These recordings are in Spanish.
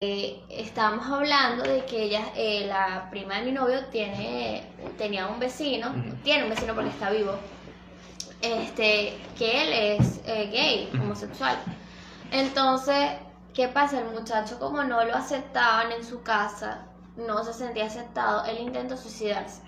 eh, estábamos hablando de que ella, eh, la prima de mi novio, tiene, tenía un vecino, tiene un vecino porque está vivo, este, que él es eh, gay, homosexual. Entonces, ¿qué pasa? El muchacho, como no lo aceptaban en su casa, no se sentía aceptado, él intentó suicidarse.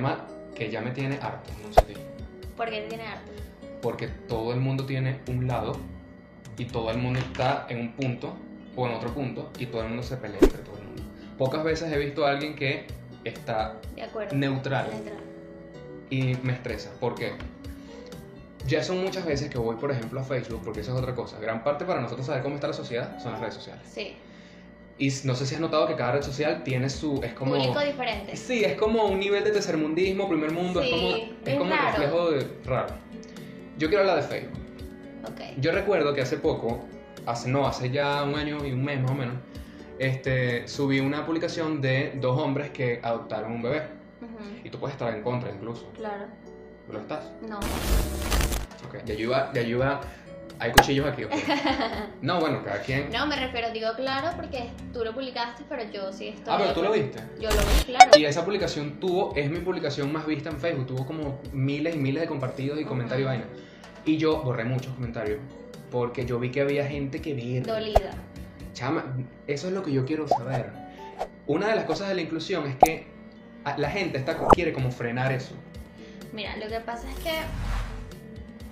Tema que ya me tiene harto, no sé ti. ¿Por qué tiene arte? Porque todo el mundo tiene un lado y todo el mundo está en un punto o en otro punto y todo el mundo se pelea entre todo el mundo. Pocas veces he visto a alguien que está De acuerdo. neutral Neutral. y me estresa. ¿Por qué? Ya son muchas veces que voy, por ejemplo, a Facebook, porque eso es otra cosa. Gran parte para nosotros saber cómo está la sociedad son las redes sociales. Sí. Y no sé si has notado que cada red social tiene su... Es como... Público diferente. Sí, es como un nivel de tercermundismo, primer mundo, es como, es es como el reflejo de raro. Yo quiero hablar de Facebook. Ok. Yo recuerdo que hace poco, hace no, hace ya un año y un mes más o menos, este, subí una publicación de dos hombres que adoptaron un bebé. Y tú puedes estar en contra incluso. Claro. ¿Lo estás? No. Ok, ya yo iba, ya yo iba, hay cuchillos aquí. No, bueno, cada quien. No, me refiero, digo claro porque tú lo publicaste, pero yo sí estoy. Ah, pero tú lo viste. Yo lo vi, claro. Y esa publicación tuvo, es mi publicación más vista en Facebook, tuvo como miles y miles de compartidos y comentarios y vaina. Y yo borré muchos comentarios, porque yo vi que había gente que veía. Dolida. Chama, eso es lo que yo quiero saber. Una de las cosas de la inclusión es que la gente está, quiere como frenar eso. Mira, lo que pasa es que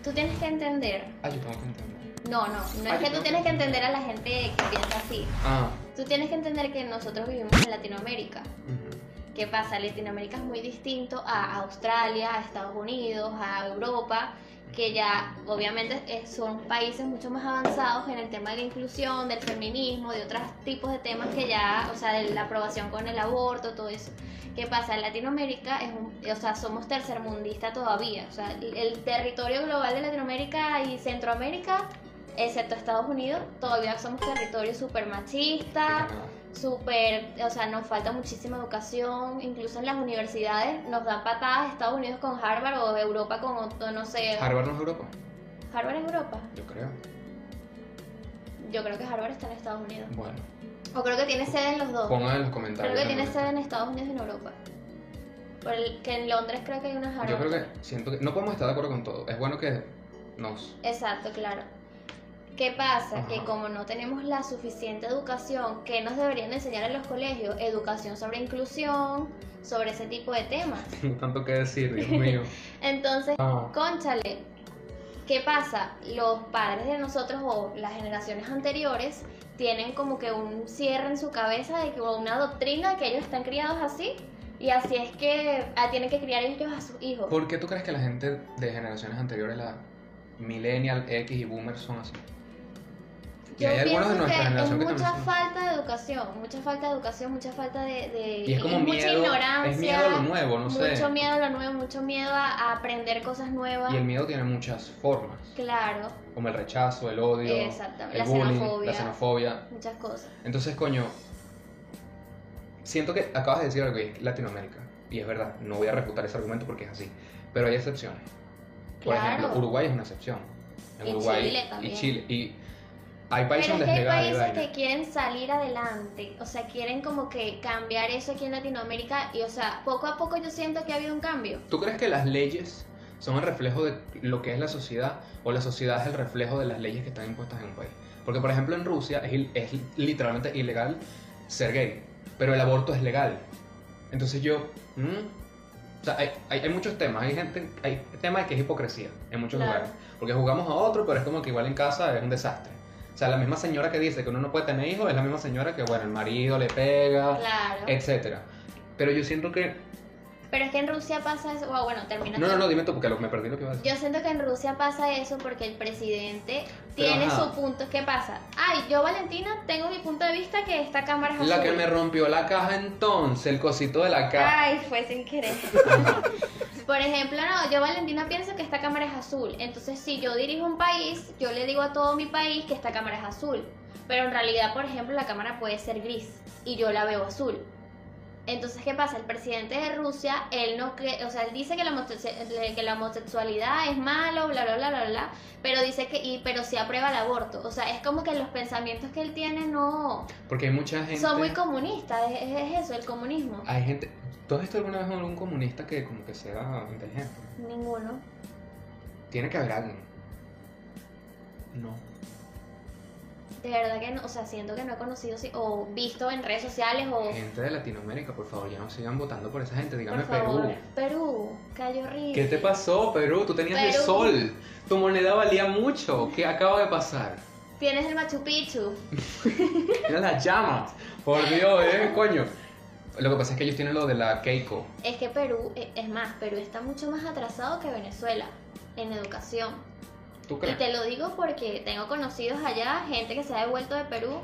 tú tienes que entender. Ah, yo tengo que entender. No, no, no Ah, es que yo tú tienes que que entender a la gente que piensa así. Ah, Tú tienes que entender que nosotros vivimos en Latinoamérica. ¿Qué pasa? Latinoamérica es muy distinto a Australia, a Estados Unidos, a Europa, que ya obviamente son países mucho más avanzados en el tema de la inclusión, del feminismo, de otros tipos de temas que ya, o sea, de la aprobación con el aborto, todo eso. ¿Qué pasa? Latinoamérica es un, o sea, somos tercermundista todavía, o sea, el- territorio global de Latinoamérica y Centroamérica, excepto Estados Unidos, todavía somos territorio súper machista. Súper, o sea, nos falta muchísima educación, incluso en las universidades nos dan patadas Estados Unidos con Harvard o Europa con otro, no sé. Harvard no es Europa, Harvard es Europa. yo creo. Yo creo que Harvard está en Estados Unidos. Bueno, O creo que tiene sede en los dos. pongan en los comentarios. Creo que tiene sede en Estados Unidos y en Europa. Por el, que en Londres creo que hay una Harvard. Yo creo que siento que no podemos estar de acuerdo con todo. Es bueno que nos Exacto, claro. ¿Qué pasa? Ajá. Que como no tenemos la suficiente educación, ¿qué nos deberían enseñar en los colegios? Educación sobre inclusión, sobre ese tipo de temas. tengo tanto que decir, Dios mío. Entonces, Ah, Conchale, ¿qué pasa? Los padres de nosotros o las generaciones anteriores tienen como que un cierre en su cabeza de que o una doctrina de que ellos están criados así y así es que ah, tienen que criar ellos a sus hijos. ¿Por qué tú crees que la gente de generaciones anteriores, la millennial, X y boomer son así? Y Yo hay algunos de pienso nuestra que es que mucha son. falta de educación, mucha falta de educación, mucha falta de, de- Y es como mucha miedo, ignorancia, es miedo a lo nuevo, no sé. mucho miedo a lo nuevo, mucho miedo a, a aprender cosas nuevas. Y el miedo tiene muchas formas, Claro, como el rechazo, el odio, Exactamente, el la bullying, xenofobia. la xenofobia. muchas cosas. Entonces, coño, siento que acabas de decir algo que es Latinoamérica. Y es verdad, no voy a refutar ese argumento porque es así. Pero hay excepciones. Por Claro. ejemplo, Uruguay es una excepción. En Y Uruguay Chile también. y Chile. Y hay países Pero es donde que hay es legal y países vaina. que quieren salir adelante, o sea, quieren como que cambiar eso aquí en Latinoamérica y, o sea, poco a poco yo siento que ha habido un cambio. ¿Tú crees que las leyes son el reflejo de lo que es la sociedad o la sociedad es el reflejo de las leyes que están impuestas en un país? Porque, por ejemplo, en Rusia es, il- es literalmente ilegal ser gay, pero el aborto es legal. Entonces yo... O sea, hay, hay, hay muchos temas, hay gente, hay temas que es hipocresía en muchos Claro. lugares. Porque jugamos a otro, pero es como que igual en casa es un desastre. O sea, la misma señora que dice que uno no puede tener hijos es la misma señora que, bueno, el marido le pega, Claro. etcétera. Pero yo siento que Pero es que en Rusia pasa eso. Bueno, bueno, termina. No, no, no, dime tú, porque me perdí lo que ibas a decir. Yo siento que en Rusia pasa eso porque el presidente Pero, tiene ajá. su punto. ¿Qué pasa? Ay, yo, Valentina, tengo mi punto de vista que esta cámara es La azul. que me rompió la caja entonces, el cosito de la caja. Ay, fue sin querer. Por ejemplo, no, yo Valentina pienso que esta cámara es azul. Entonces, si yo dirijo un país, yo le digo a todo mi país que esta cámara es azul. Pero en realidad, por ejemplo, la cámara puede ser gris y yo la veo azul. Entonces, ¿qué pasa? El presidente de Rusia, él no cree, o sea, él dice que la, homose- que la homosexualidad es malo, bla, bla, bla, bla, bla, pero dice que, y, pero sí aprueba el aborto. O sea, es como que los pensamientos que él tiene no, Porque hay mucha gente. son muy comunistas, es, es eso, el comunismo. Hay gente. ¿Tú has visto alguna vez algún comunista que como que sea inteligente? Ninguno. Tiene que haber alguien. No. De verdad que no, o sea, siento que no he conocido o visto en redes sociales o Gente de Latinoamérica, por favor, ya no sigan votando por esa gente. Dígame por favor. Perú. Perú, cayó horrible. ¿Qué te pasó, Perú? Tú tenías el Perú. sol. Tu moneda valía mucho. ¿Qué acaba de pasar? Tienes el Machu Picchu. Mira las llamas. Por Dios, eh, coño. Lo que pasa es que ellos tienen lo de la Keiko. Es que Perú, eh, es más, Perú está mucho más atrasado que Venezuela en educación. ¿Tú Y te lo digo porque tengo conocidos allá, gente que se ha devuelto de Perú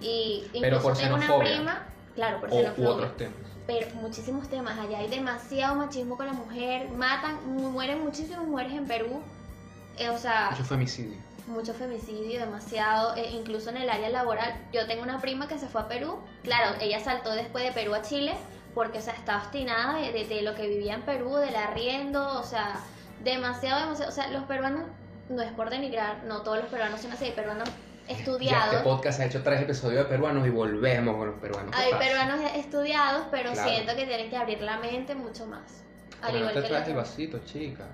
y incluso Pero por tengo una prima, claro, por O, u otros temas. pero muchísimos temas. Allá hay demasiado machismo con la mujer matan mu- mueren muchísimas mujeres en Perú Eh, o sea Mucho femicidio. mucho femicidio demasiado eh, incluso en el área laboral. Yo tengo una prima que se fue a Perú claro ella saltó después de Perú a Chile porque o sea estaba obstinada de, de- de lo que vivía en Perú del arriendo o sea demasiado demasiado o sea los peruanos no es por denigrar no todos los peruanos son así hay peruanos Ya estudiados este podcast ha hecho tres episodios de peruanos y volvemos con los peruanos. ¿Qué Hay peruanos estudiados, pero Claro. siento que tienen que abrir la mente mucho más. Al igual te que traes el vasito, chica.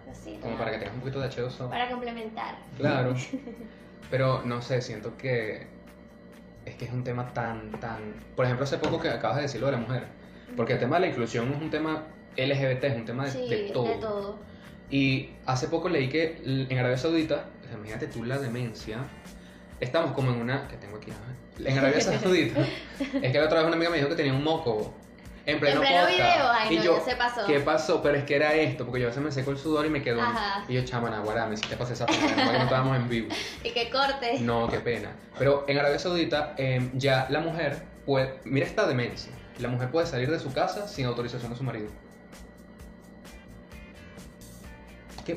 Como para que tengas un poquito de H2O. Para complementar. Claro. Pero no sé, siento que es que es un tema tan, tan... Por ejemplo, hace poco que acabas de decir lo de la mujer. Porque el tema de la inclusión es un tema LGBT, es un tema de, Sí, de todo. de todo. Y hace poco leí que en Arabia Saudita, sea, imagínate tú la demencia, estamos como en una... que tengo aquí? En Arabia Saudita, es que la otra vez una amiga me dijo que tenía un moco en pleno, En pleno podcast. video, ay, y no, yo, se pasó. ¿qué pasó? Pero es que era esto, porque yo a veces me seco el sudor y me quedo... Ajá. Y yo, chama, naguará, me hiciste pasar esa pena, no estábamos en vivo. Y que corte. No, qué pena. Pero en Arabia Saudita eh, ya la mujer puede... Mira esta demencia. La mujer puede salir de su casa sin autorización de su marido.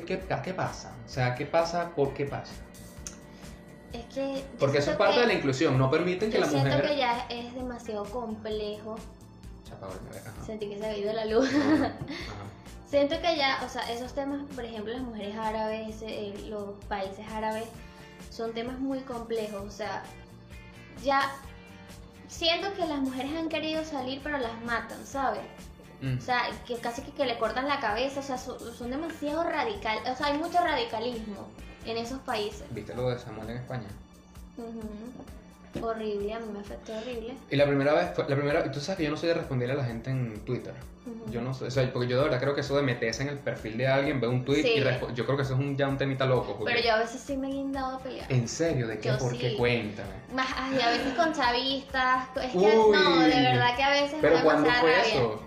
¿Qué, qué, qué pasa? O sea, ¿qué pasa? ¿Por qué pasa? Es que. Porque eso es siento parte que- de la inclusión. No permiten que Yo la siento mujer... que ya es demasiado complejo. Sentí que se había ido la luz. Ajá. Siento que ya, o sea, esos temas, por ejemplo, las mujeres árabes, eh, los países árabes, son temas muy complejos. O sea, ya siento que las mujeres han querido salir, pero las matan, ¿sabes? Mm. O sea, que casi que, que le cortan la cabeza, o sea, son, son demasiado radical, o sea, hay mucho radicalismo en esos países. ¿Viste lo de Samuel en España? Horrible, a mí me afectó horrible. Y la primera vez, la primera, tú sabes que yo no soy de responderle a la gente en Twitter. Yo no sé, o sea, porque yo de verdad creo que eso de meterse en el perfil de alguien, ver un tweet Sí. y yo creo que eso es un, ya un temita loco. porque- Pero yo a veces sí me he guindado a pelear. ¿En serio? ¿De qué? Yo ¿Por qué? Cuéntame. Más, ay, a veces con chavistas, es que Uy. no, de verdad que a veces ¿Pero me demasiada fue rabia. eso?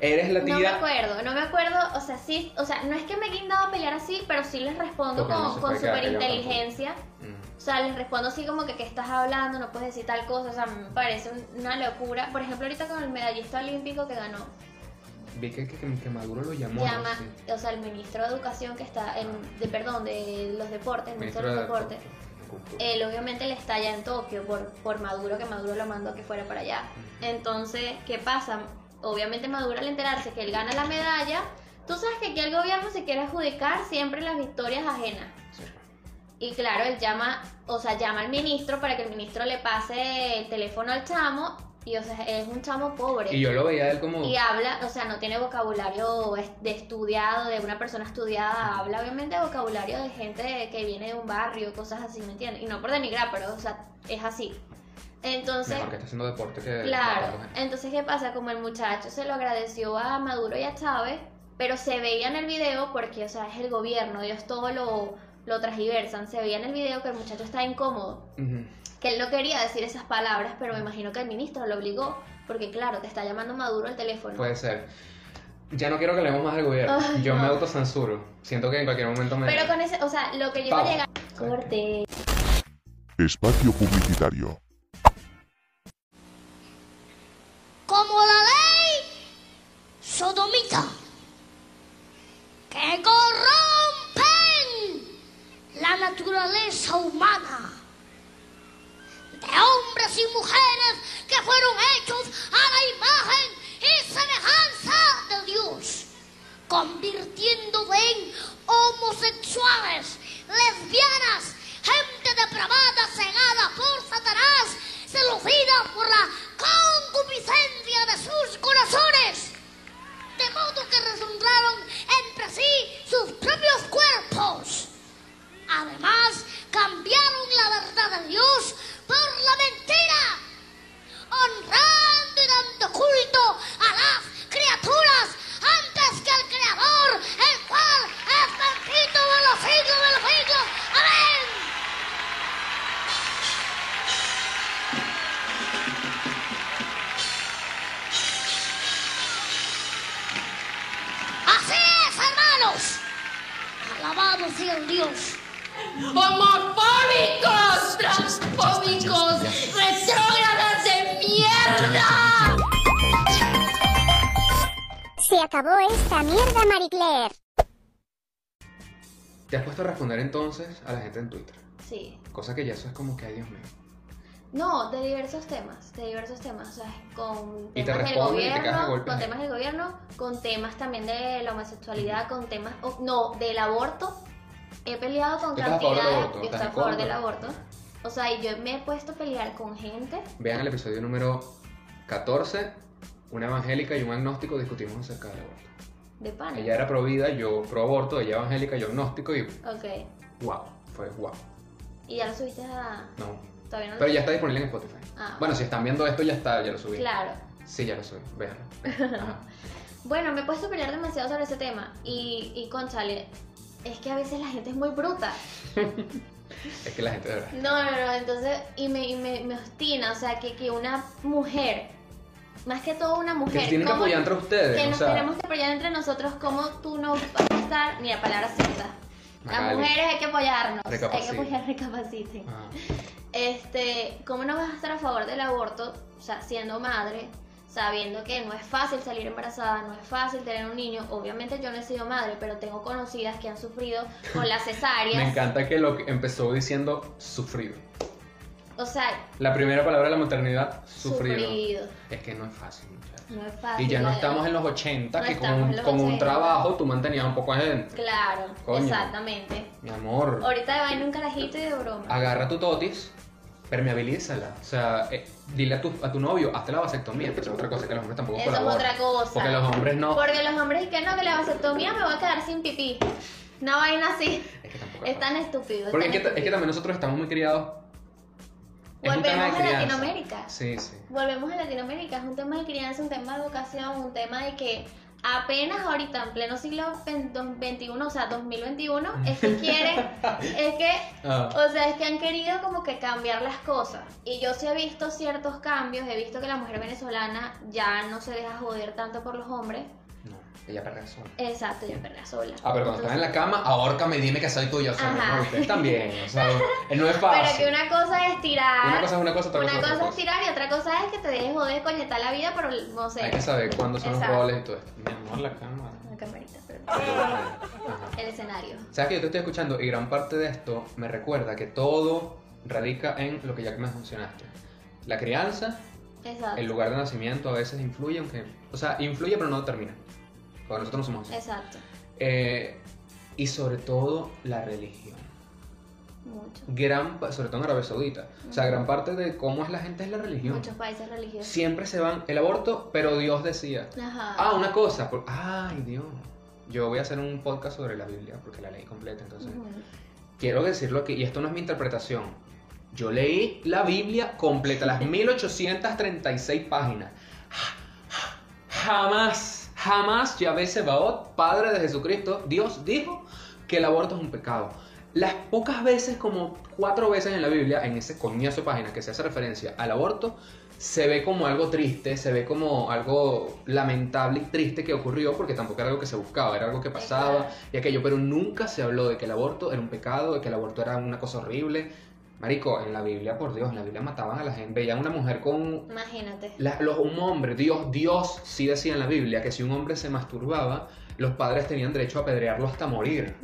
Eres la No me tía... acuerdo, no me acuerdo, o sea, sí, o sea, no es que me he guindado a pelear así, pero sí les respondo Porque no con, se con puede quedar super callado inteligencia. Mm. O sea, les respondo así como que, ¿qué estás hablando? No puedes decir tal cosa, o sea, me parece un- una locura. Por ejemplo, ahorita con el medallista olímpico que ganó, Vi que, que, que Maduro lo llamó. llama, o sea, el ministro de Educación que está, en, de perdón, de los deportes, el ministro de los deportes, él obviamente le está allá en Tokio por, por Maduro, que Maduro lo mandó a que fuera para allá. Entonces, ¿qué pasa? Obviamente Maduro al enterarse que él gana la medalla, tú sabes que aquí el gobierno se quiere adjudicar siempre las victorias ajenas. Sí. Y claro, él llama, o sea, llama al ministro para que el ministro le pase el teléfono al chamo. Y o sea, es un chamo pobre. Y yo lo veía él como... Y habla, o sea, no tiene vocabulario de estudiado, de una persona estudiada, habla obviamente vocabulario de gente que viene de un barrio, cosas así, ¿me entiendes? Y no por denigrar, pero, o sea, es así. Entonces, Mejor que está haciendo deporte que... claro, entonces, ¿qué pasa? Como el muchacho se lo agradeció a Maduro y a Chávez, pero se veía en el video porque, o sea, es el gobierno, ellos todo lo, lo transgiversan, se veía en el video que el muchacho está incómodo que él no quería decir esas palabras, pero me imagino que el ministro lo obligó, porque claro, te está llamando Maduro al teléfono. Puede ser. Ya no quiero que leemos más del gobierno. Ay, Yo me no. autocensuro. Siento que en cualquier momento me. Pero con ese, o sea, lo que yo iba a llegar. Corte. Espacio Publicitario. Sodomita, que corrompen la naturaleza humana. De hombres y mujeres que fueron hechos a la imagen y semejanza de Dios, convirtiéndose en homosexuales, lesbianas, gente depravada, cegada por Satanás, seducida por la concupiscencia de sus corazones, de modo que resumbraron entre sí sus propios cuerpos. Además, cambiaron la verdad de Dios por la mentira, honrando y dando culto a las criaturas antes que al Creador, el cual es bendito de los siglos de los siglos. Alabado sea el Dios. ¡Homofóbicos! ¡Transfóbicos! ¡Retrógradas de mierda! Se acabó esta mierda, Marie Claire. Te has puesto a responder entonces a la gente en Twitter. Sí. Cosa que ya eso es como que, ay Dios mío. No, de diversos temas, de diversos temas, o sea, con te temas del gobierno, con temas del gobierno, con temas también de la homosexualidad, con temas, oh, no, del aborto. He peleado con ¿Tú estás a favor del cantidades, aborto? yo ¿Estás estoy a favor del aborto. O sea, y yo me he puesto a pelear con gente, Vean el episodio número 14. Una evangélica y un agnóstico discutimos acerca del aborto. de pana. Ella era pro vida, yo pro aborto, ella evangélica, yo agnóstico y Ok. wow, fue wow. Y ya lo subiste a. No. Todavía no lo Pero ya está disponible en Spotify. Ah. Bueno, si están viendo esto ya está, ya lo subí. Claro. Sí, ya lo subí, véanlo. Ajá. Bueno, me he puesto a pelear demasiado sobre ese tema. Y, y conchale, es que a veces la gente es muy bruta. Es que la gente de verdad. No, no, no, entonces, y me, y me, me obstina, o sea, que, que una mujer, más que todo una Que mujer, se tienen que ¿cómo- apoyar entre ustedes. que o nos sea, tenemos que apoyar entre nosotros, como tú no vas a estar, ni la palabra cierta. Las mujeres hay que apoyarnos, hay que apoyar, recapaciten. ajá. Este, ¿cómo no vas a estar a favor del aborto, o sea, siendo madre, sabiendo que no es fácil salir embarazada, no es fácil tener un niño? Obviamente yo no he sido madre, pero tengo conocidas que han sufrido con las cesáreas. Me encanta que lo que empezó diciendo sufrido. O sea, La primera palabra de la maternidad, sufrido. sufrido. Es que no es fácil, muchachos. No es fácil. Y ya no la estamos en los 80, No que con, un, en con un 80. trabajo tú mantenías un poco de gente. Claro, Coño. exactamente. Mi amor, Ahorita de vaina un carajito y de broma. agarra tu totis, permeabilízala. O sea, eh, dile a tu, a tu novio, hazte la vasectomía, que eso es otra cosa que los hombres tampoco Eso es otra cosa. Porque los hombres no. Porque los hombres dicen que no, que la vasectomía me voy a quedar sin pipí. Una vaina así. Es que tampoco es Es tan estúpido. es Porque es tan que, es que también nosotros estamos muy criados. Es Volvemos a. Latinoamérica. Sí, sí. Volvemos a Latinoamérica. Es un tema de crianza, un tema de educación, un tema de que apenas ahorita, en pleno siglo XXI, o sea, 2021, es que quieren, es que Ah. O sea, es que han querido como que cambiar las cosas. Y yo sí he visto ciertos cambios. He visto que la mujer venezolana ya no se deja joder tanto por los hombres. Ella perrea sola. Exacto, ya perrea sola. Ah, pero cuando estás en la cama, ahórcame y dime que soy tuyo. O sea, Ajá. no, ustedes también. O sea, no es fácil. Pero que una cosa es tirar. Una cosa es una cosa, otra una cosa es otra cosa es cosa. tirar y otra cosa es que te dejes joder, coñetar la vida, pero no sé. Hay que saber cuándo son Exacto. los roles y todo esto. Mi amor, la cámara. La camarita, pero- Ajá. El escenario. Sabes que yo te estoy escuchando y gran parte de esto me recuerda que todo radica en lo que ya me mencionaste. La crianza, Exacto. el lugar de nacimiento a veces influye, aunque. O sea, influye pero no determina. Porque nosotros no somos así. Exacto. Eh, y sobre todo la religión. Mucho. Gran, sobre todo en Arabia Saudita. O sea, gran parte de cómo es la gente es la religión. Muchos países religiosos. Siempre se van el aborto, pero Dios decía. Ajá. Ah, una cosa. por- Ay, Dios. Yo voy a hacer un podcast sobre la Biblia porque la leí completa, entonces. Quiero decirlo aquí, y esto no es mi interpretación. Yo leí la Biblia completa, las 1836 páginas. Jamás, jamás Yahvé Sebaot, Padre de Jesucristo, Dios dijo que el aborto es un pecado. las pocas veces, como cuatro veces en la Biblia, en ese coñazo de página que se hace referencia al aborto, se ve como algo triste, se ve como algo lamentable y triste que ocurrió, porque tampoco era algo que se buscaba, era algo que pasaba y aquello, pero nunca se habló de que el aborto era un pecado, de que el aborto era una cosa horrible. Marico, en la Biblia, por Dios, en la Biblia mataban a la gente, veían una mujer con Imagínate. la- los- un hombre, Dios, Dios sí decía en la Biblia que si un hombre se masturbaba, los padres tenían derecho a apedrearlo hasta morir.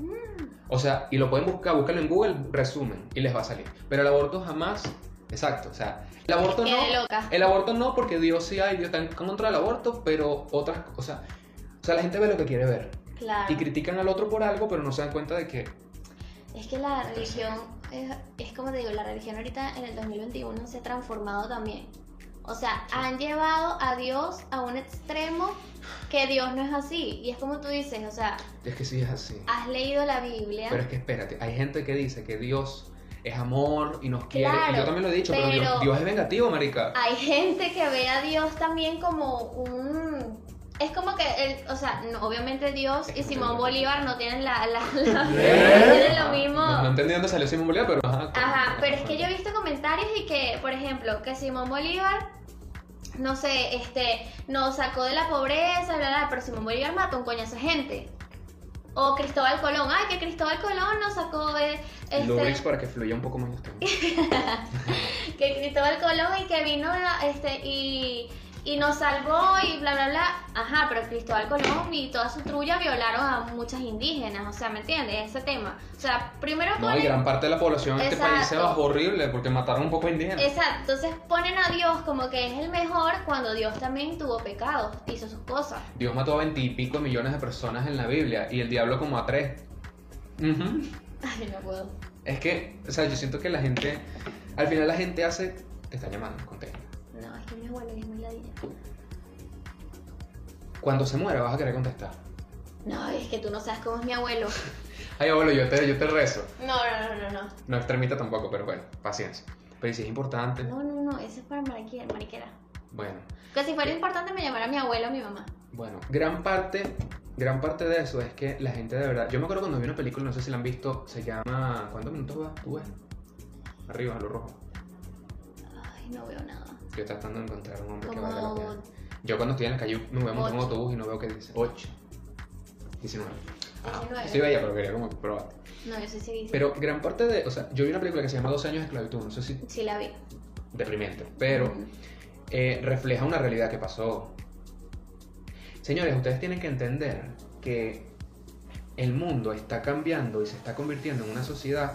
O sea, y lo pueden buscar, búscalo en Google, resumen, y les va a salir. Pero el aborto jamás, exacto, o sea, el aborto Qué no, loca. el aborto no, porque Dios sí hay, Dios está en contra del aborto, pero otras, o sea, o sea, la gente ve lo que quiere ver Claro. y critican al otro por algo, pero no se dan cuenta de que Es que la religión, es, es como te digo, la religión ahorita en el 2021 se ha transformado también. O sea, han llevado a Dios a un extremo que Dios no es así. Y es como tú dices, o sea, es que sí es así. has leído la Biblia. Pero es que espérate, hay gente que dice que Dios es amor y nos quiere, y yo también lo he dicho, pero, Dios, pero- Dios es vengativo, marica. Hay gente que ve a Dios también como un... Es como que, el, o sea, no, obviamente Dios y Simón Bolívar no tienen la... la, la- no tienen lo mismo... No, no entendí dónde salió Simón Bolívar, pero ajá. Ajá, pero es que yo he visto comentarios y que, por ejemplo, que Simón Bolívar, no sé, este, nos sacó de la pobreza, bla, bla, pero Simón Bolívar mató un coñazo de gente. O Cristóbal Colón, ay, que Cristóbal Colón nos sacó de, este, para que fluya un poco más que Cristóbal Colón y que vino, este, y, y nos salvó y bla, bla, bla. Ajá, pero Cristóbal Colón y toda su trulla violaron a muchas indígenas, o sea, ¿me entiendes? Ese tema. O sea, primero No, y gran parte de la población de este país se bajó horrible porque mataron un poco de indígenas. Exacto, entonces ponen a Dios como que es el mejor cuando Dios también tuvo pecados, hizo sus cosas. Dios mató a veintipico millones de personas en la Biblia y el diablo como a tres. Ujú. Ay, no puedo. Es que, o sea, yo siento que la gente, al final la gente hace, te están llamando, contesta. No, es muy ladilla. Cuando se muera vas a querer contestar. No, es que tú no sabes cómo es mi abuelo. Ay, abuelo, yo te, yo te rezo. No, no, no, no, no. No extremita tampoco, pero bueno, paciencia. Pero si es importante, No, no, no, eso es para mariquera. mariquera. bueno. Que si fuera importante me llamara mi abuelo o mi mamá. Bueno, gran parte, gran parte de eso es que la gente de verdad. Yo me acuerdo cuando vi una película, no sé si la han visto, se llama. ¿Cuántos minutos va? ¿Tú ves? Arriba, a lo rojo. Ay, no veo nada. Yo tratando de encontrar un hombre que valga la pena. Yo cuando estoy en la calle me voy a montar un autobús y no veo qué dice. 8. 19. Ah, 19. sí veía, pero quería como probar. No, yo sí sí. Pero gran parte de. O sea, yo vi una película que se llama 12 años de esclavitud, no sé si. Sí la vi. deprimente. Pero Mm. eh, refleja una realidad que pasó. Señores, ustedes tienen que entender que el mundo está cambiando y se está convirtiendo en una sociedad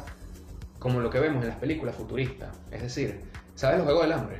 como lo que vemos en las películas futuristas. Es decir, ¿sabes los Juegos del Hambre?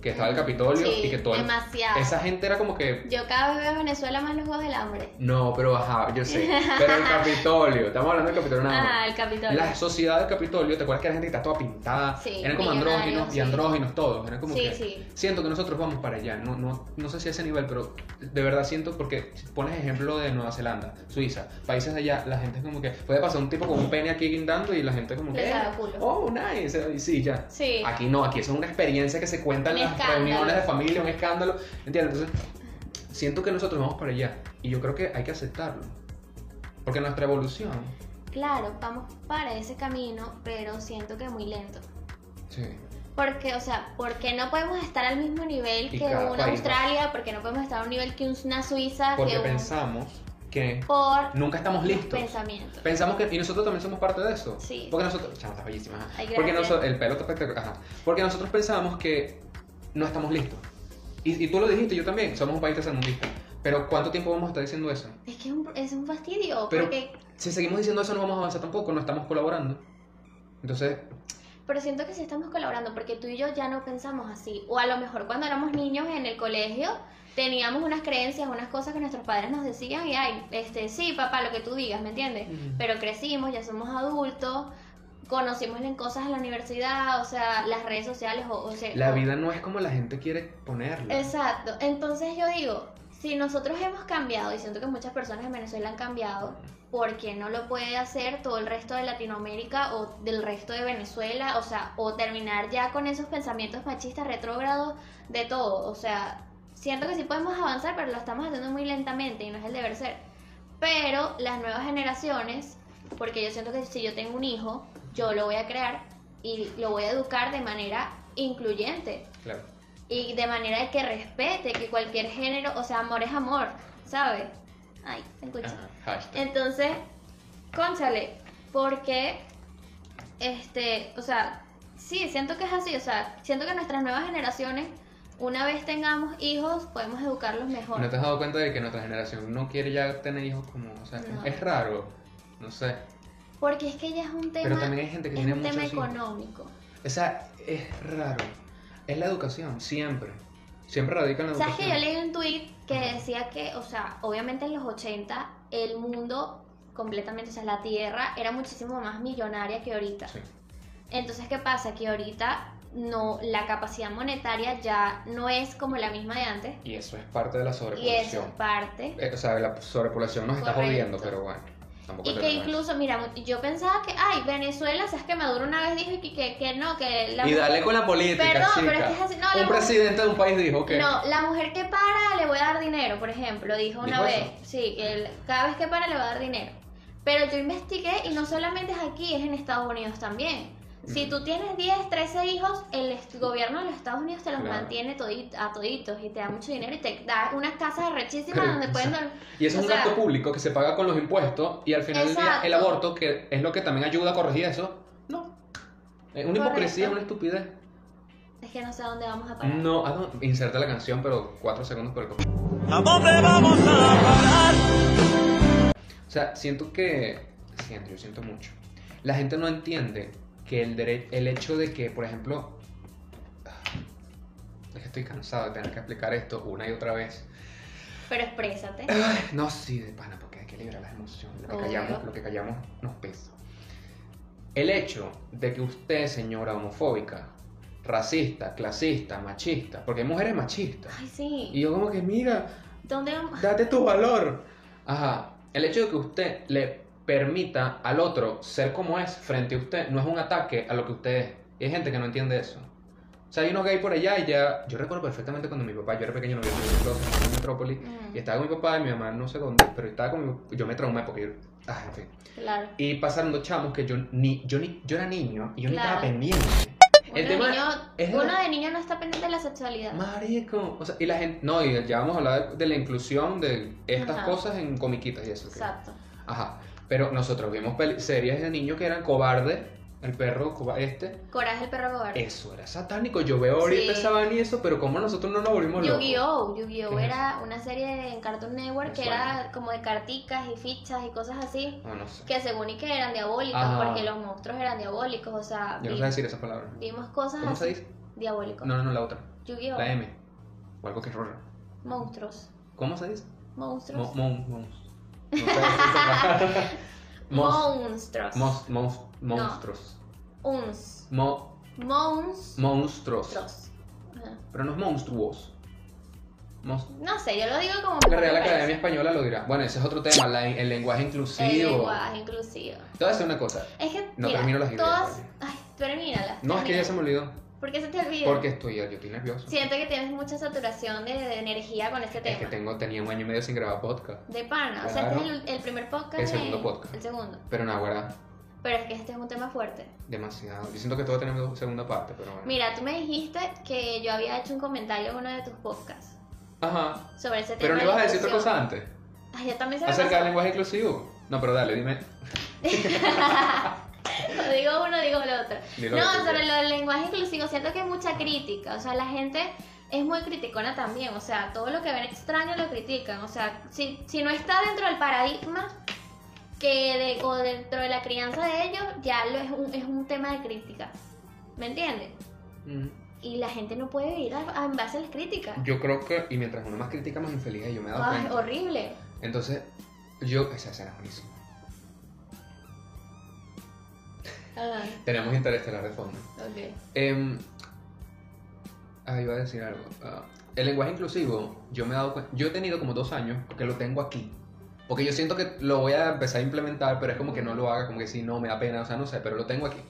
Que estaba el Capitolio Sí, y que todo demasiado. Esa gente era como que... Yo cada vez veo Venezuela más los Juegos del Hambre. No, pero ajá, yo sé. Pero el Capitolio, estamos hablando del Capitolio nada más. Ah, el Capitolio. La sociedad del Capitolio, ¿te acuerdas que la gente está toda pintada? Sí, eran como andróginos y andróginos todos. Era como Sí, que sí. siento que nosotros vamos para allá. No, no, no sé si a ese nivel, pero de verdad siento porque pones ejemplo de Nueva Zelanda, Suiza, países de allá, la gente es como que puede pasar un tipo con un pene aquí guindando y la gente como Le que culo. oh nice y sí ya. Sí. Aquí no, aquí es una experiencia que se cuenta en las escándalo. reuniones de familia, un escándalo, ¿entiendes? Entonces siento que nosotros vamos para allá y yo creo que hay que aceptarlo. Porque nuestra evolución, Claro, vamos para ese camino, pero siento que muy lento. sí. Porque, o sea, porque no podemos estar al mismo nivel Y que una Australia, porque no podemos estar a un nivel que una Suiza, Porque que un... pensamos que por nunca estamos listos. pensamientos. Pensamos que. Y nosotros también somos parte de eso. Sí. Porque nosotros. Chama, estás bellísima. ajá. Ay, Porque nosotros. El pelo está espectacular. Ajá. Porque nosotros pensamos que no estamos listos. Y, y tú lo dijiste, yo también. Somos un país tercermundista. Pero ¿cuánto tiempo vamos a estar diciendo eso? Es que es un, es un fastidio, Pero- porque... Si seguimos diciendo eso, no vamos a avanzar tampoco. No estamos colaborando. Entonces, Pero siento que sí estamos colaborando, porque tú y yo ya no pensamos así. O a lo mejor cuando éramos niños en el colegio, teníamos unas creencias, unas cosas que nuestros padres nos decían y, ay, este, sí, papá, lo que tú digas, ¿me entiendes? Pero crecimos, ya somos adultos, conocimos en cosas en la universidad, o sea, las redes sociales, o, o sea... la vida no es como la gente quiere ponerla. Exacto. Entonces yo digo, si nosotros hemos cambiado, y siento que muchas personas en Venezuela han cambiado, ¿por qué no lo puede hacer todo el resto de Latinoamérica o del resto de Venezuela? O sea, o terminar ya con esos pensamientos machistas retrógrados de todo. O sea, siento que sí podemos avanzar, pero lo estamos haciendo muy lentamente y no es el deber ser. Pero las nuevas generaciones porque yo siento que si yo tengo un hijo, yo lo voy a crear y lo voy a educar de manera incluyente Claro. y de manera de que respete que cualquier género, o sea, amor es amor, ¿sabes? Ay, ¿se escucha? Ajá. Entonces, cónchale, porque, este, o sea, sí, siento que es así, o sea, siento que nuestras nuevas generaciones, una vez tengamos hijos, podemos educarlos mejor. ¿No te has dado cuenta de que nuestra generación no quiere ya tener hijos como, o sea, No. es raro, no sé. Porque es que ya es un tema, Pero también hay gente que es tiene un tema económico. O sea, es raro. Es la educación, siempre. Siempre radica en la ¿Sabes que educación. yo leí un tweet que decía que, o sea, obviamente en los 80 el mundo completamente, o sea, la Tierra era muchísimo más millonaria que ahorita. Sí. Entonces, ¿qué pasa? Que ahorita no, la capacidad monetaria ya no es como la misma de antes. Y eso es parte de la Y eso sobrepoblación. es parte. Eh, o sea, la sobrepoblación nos está jodiendo, pero bueno. Tampoco Y que incluso, mira, yo pensaba que, ay, Venezuela, ¿sabes que Maduro una vez dijo que, que, que no, que la Y dale con la política, Perdón, chica. pero es que es así. No, un mujer- presidente de un país dijo que... No, la mujer que para le voy a dar dinero, por ejemplo, dijo una ¿Dijo vez. eso? Sí, que cada vez que para le va a dar dinero. Pero yo investigué y no solamente es aquí, es en Estados Unidos también. Si tú tienes 10, 13 hijos, el gobierno de los Estados Unidos te los Claro. mantiene todi- a toditos y te da mucho dinero y te da unas casas rechísimas donde pueden dormir. Y eso es un sea, gasto público que se paga con los impuestos y al final del día el aborto, que es lo que también ayuda a corregir eso, no. Es una hipocresía, una estupidez. Es que no sé a dónde vamos a parar. No, ah, no, inserta la canción, pero cuatro segundos por el. ¿A dónde vamos a parar? O sea, siento que. Siento, yo siento mucho. La gente no entiende que el, dere- el hecho de que, por ejemplo. Es que estoy cansado de tener que explicar esto una y otra vez. Pero exprésate. No, sí, de pana, porque hay que liberar las emociones. Lo que callamos, lo que callamos nos pesa. El hecho de que usted, señora homofóbica, racista, clasista, machista, porque hay mujeres machistas. Ay, sí. Y yo como que, mira, ¿Dónde date tu valor. Ajá. El hecho de que usted le permita al otro ser como es frente a usted no es un ataque a lo que usted es. Y hay gente que no entiende eso. O sea, hay unos gay por allá y ya. Yo recuerdo perfectamente cuando mi papá, yo era pequeño, no vivía en Closet, en Metrópoli, Mm. y estaba con mi papá y mi mamá no sé dónde, pero estaba con mi Yo me traumé porque yo. Ah, en fin. Claro. Y pasaron dos chamos que yo ni. Yo, ni, yo era niño y yo ni estaba pendiente. El Uno, tema de niño, es de uno la- de niño no está pendiente de la sexualidad. Marico, o sea, y la gente, no, y ya vamos a hablar de, de la inclusión de estas Ajá. cosas en comiquitas y eso. que- Exacto. Ajá, pero nosotros vimos series de niños que eran cobardes, el perro coba- este, Coraje el perro cobarde. eso era satánico, yo veo ahorita Sí. esa y eso, pero como nosotros no nos volvimos locos. Yu-Gi-Oh! Yu-Gi-Oh! ¿Qué es era una serie en Cartoon Network que era como de carticas y fichas y cosas así. No, no sé, Que según y que eran diabólicas, Ajá. porque los monstruos eran diabólicos, o sea, yo no sé decir esa palabra. vimos cosas ¿Cómo así. se dice? Diabólicos. No, no, no, la otra, Yu-Gi-Oh! la M, o algo que es raro. Monstruos. ¿Cómo se dice? Monstruos. Mo- mon- mon- Monstruos. mos- mos- monstruos. Uns. Mo- Monstruos. Pero no es monstruos. Mos- No sé, yo lo digo como. La Real Academia. Española lo dirá. Bueno, ese es otro tema, la- el lenguaje inclusivo. El lenguaje inclusivo. Te voy a decir una cosa. Es que. No mira, termino las ideas, Todas. Ay, termínala. No, es que ya se me olvidó. ¿Por qué se te olvida? Porque estoy, yo estoy nervioso. Siento que tienes mucha saturación de, de energía con este Es tema. que tengo, tenía un año y medio sin grabar podcast. De pana. O sea, este es el, el primer podcast. El segundo de- podcast. El segundo. Pero no, verdad, Pero es que este es un tema fuerte. demasiado. Yo siento que todo tiene una segunda parte, pero bueno. Mira, tú me dijiste que yo había hecho un comentario en uno de tus podcasts Ajá. sobre ese tema. Pero no ibas a decir otra cosa antes. Ay, yo también se me Acerca del lenguaje inclusivo. No, pero dale, dime. No digo uno, digo lo otro. No, lo sobre lo del lenguaje inclusivo, siento que hay mucha crítica. O sea, la gente es muy criticona también. O sea, todo lo que ven extraño lo critican. O sea, si, si no está dentro del paradigma que de, o dentro de la crianza de ellos, ya lo es un, es un tema de crítica. ¿Me entiendes? Mm. Y la gente no puede vivir a- a- en base a las críticas. Yo creo que, y mientras uno más critica, más infeliz es. Yo me he dado Ay, cuenta. horrible. Entonces, yo. Esa escena es buenísima. Ajá, Tenemos interestelar de fondo. ok. Em, ah, iba a decir algo. Ah, el lenguaje inclusivo, yo me he dado cuenta. Yo he tenido como dos años que lo tengo aquí. Porque yo siento que lo voy a empezar a implementar, pero es como que no lo haga, como que si no me da pena, o sea, no sé, pero lo tengo aquí.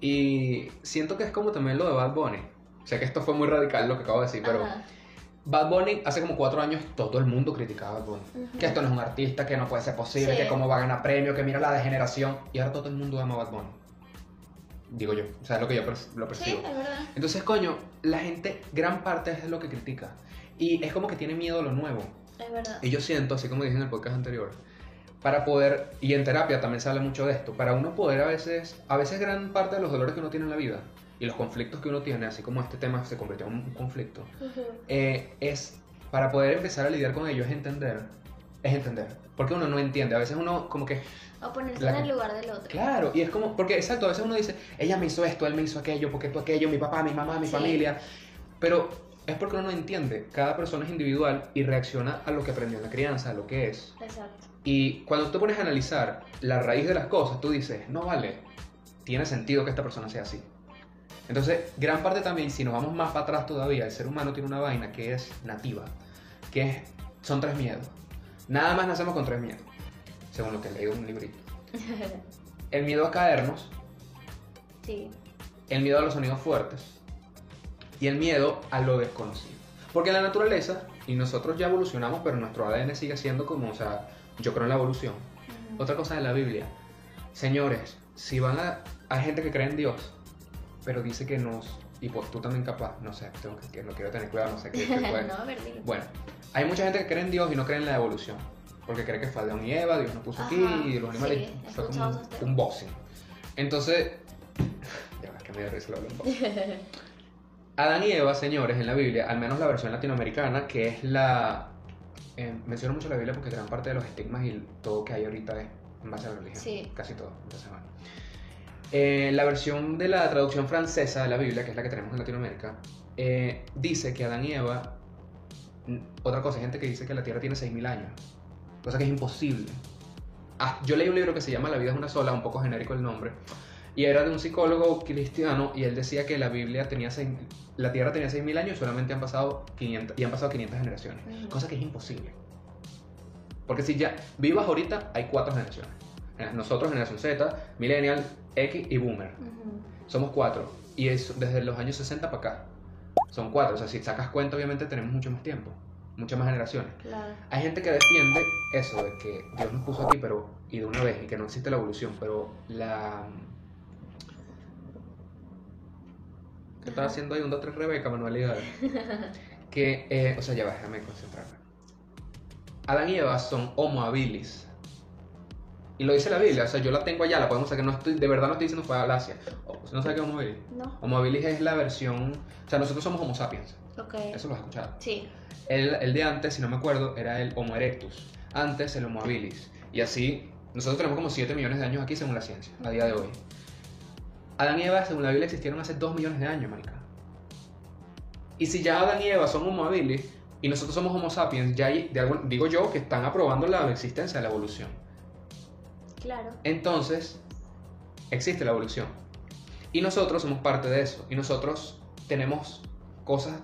Y siento que es como también lo de Bad Bunny. Sé que esto fue muy radical lo que acabo de decir, pero Ajá. Bad Bunny hace como cuatro años todo el mundo criticaba a Bad Bunny. Que esto no es un artista, que no puede ser posible, Sí. que cómo va a ganar premio, que mira la degeneración. Y ahora todo el mundo ama a Bad Bunny. Digo yo, o sea, es lo que yo lo Sí, percibo. es verdad. Entonces, coño, la gente, gran parte es lo que critica. Y es como que tiene miedo a lo nuevo. Es verdad. Y yo siento, así como dije en el podcast anterior, para poder, y en terapia también se habla mucho de esto, para uno poder a veces, a veces gran parte de los dolores que uno tiene en la vida y los conflictos que uno tiene, así como este tema se convirtió en un conflicto, Ujú. eh, es para poder empezar a lidiar con ellos, entender, es entender. Porque uno no entiende, a veces uno como que, O ponerse La en el lugar del otro. claro, y es como, porque exacto, a veces uno dice, ella me hizo esto, él me hizo aquello, porque tú aquello, mi papá, mi mamá, mi Sí. familia, pero es porque uno no entiende, cada persona es individual y reacciona a lo que aprendió en la crianza, a lo que es. Exacto. Y cuando tú pones a analizar la raíz de las cosas, tú dices, no vale, tiene sentido que esta persona sea así. Entonces, gran parte también, si nos vamos más para atrás todavía, el ser humano tiene una vaina que es nativa, que es, son tres miedos. Nada más nacemos con tres miedos, según lo que leído en un librito. El miedo a caernos, Sí. el miedo a los sonidos fuertes y el miedo a lo desconocido. Porque la naturaleza, y nosotros ya evolucionamos, pero nuestro ADN sigue siendo como, o sea, yo creo en la evolución. Otra cosa de la Biblia. Señores, si van a... Hay gente que cree en Dios, pero dice que nos... Y pues tú también capaz, no sé, tengo que, no quiero tener cuidado, no sé qué. no, a ver, dilo. Bueno, hay mucha gente que cree en Dios y no cree en la evolución. Porque cree que fue Adán y Eva, Dios nos puso aquí Ajá, y los animales sí, fue como un, un boxing. Entonces, ya ves que me dio risa lo de un boxing. Adán y Eva, señores, en la Biblia, al menos la versión latinoamericana, que es la... eh, menciono mucho la Biblia porque gran parte de los estigmas y todo que hay ahorita es en base a la religión. Sí. Casi todo. Entonces, bueno. Eh, la versión de la traducción francesa de la Biblia, que es la que tenemos en Latinoamérica, eh, dice que Adán y Eva... Otra cosa, hay gente que dice que la Tierra tiene 6.000 años. Cosa que es imposible. Ah, yo leí un libro que se llama La vida es una sola, un poco genérico el nombre. Y era de un psicólogo cristiano y él decía que la Biblia tenía seis- la Tierra tenía 6.000 años y solamente han pasado 500, y han pasado 500 generaciones. Cosa que es imposible. Porque si ya vivas ahorita, hay cuatro generaciones. Nosotros, generación Z, Millennial, X y Boomer. Somos cuatro. Y es desde los años 60 para acá. Son cuatro. O sea, si sacas cuenta, obviamente tenemos mucho más tiempo. Muchas más generaciones. Claro. Hay gente que defiende eso de que Dios nos puso aquí, pero y de una vez, y que no existe la evolución, pero la. ¿Qué estaba haciendo ahí? Un 2, 3 Rebeca, manualidades. que, eh, o sea, ya va, déjame concentrarme. Adán y Eva son homo habilis. Y lo dice la Biblia, o sea, yo la tengo allá, la podemos sacar, no estoy, de verdad no estoy diciendo falacia. O- ¿No sabes qué es homo habilis? No. Homo habilis es la versión, o sea, nosotros somos homo sapiens, Ok. eso lo has escuchado. Sí. El, el de antes, si no me acuerdo, era el Homo erectus. Antes el Homo habilis. Y así, nosotros tenemos como 7 millones de años aquí según la ciencia, a día de hoy. Adán y Eva, según la Biblia, existieron hace 2 millones de años, marica. Y si ya Adán y Eva son Homo habilis y nosotros somos Homo sapiens, ya hay, de digo yo que están aprobando la existencia de la evolución. Claro. Entonces, existe la evolución. Y nosotros somos parte de eso. Y nosotros tenemos cosas,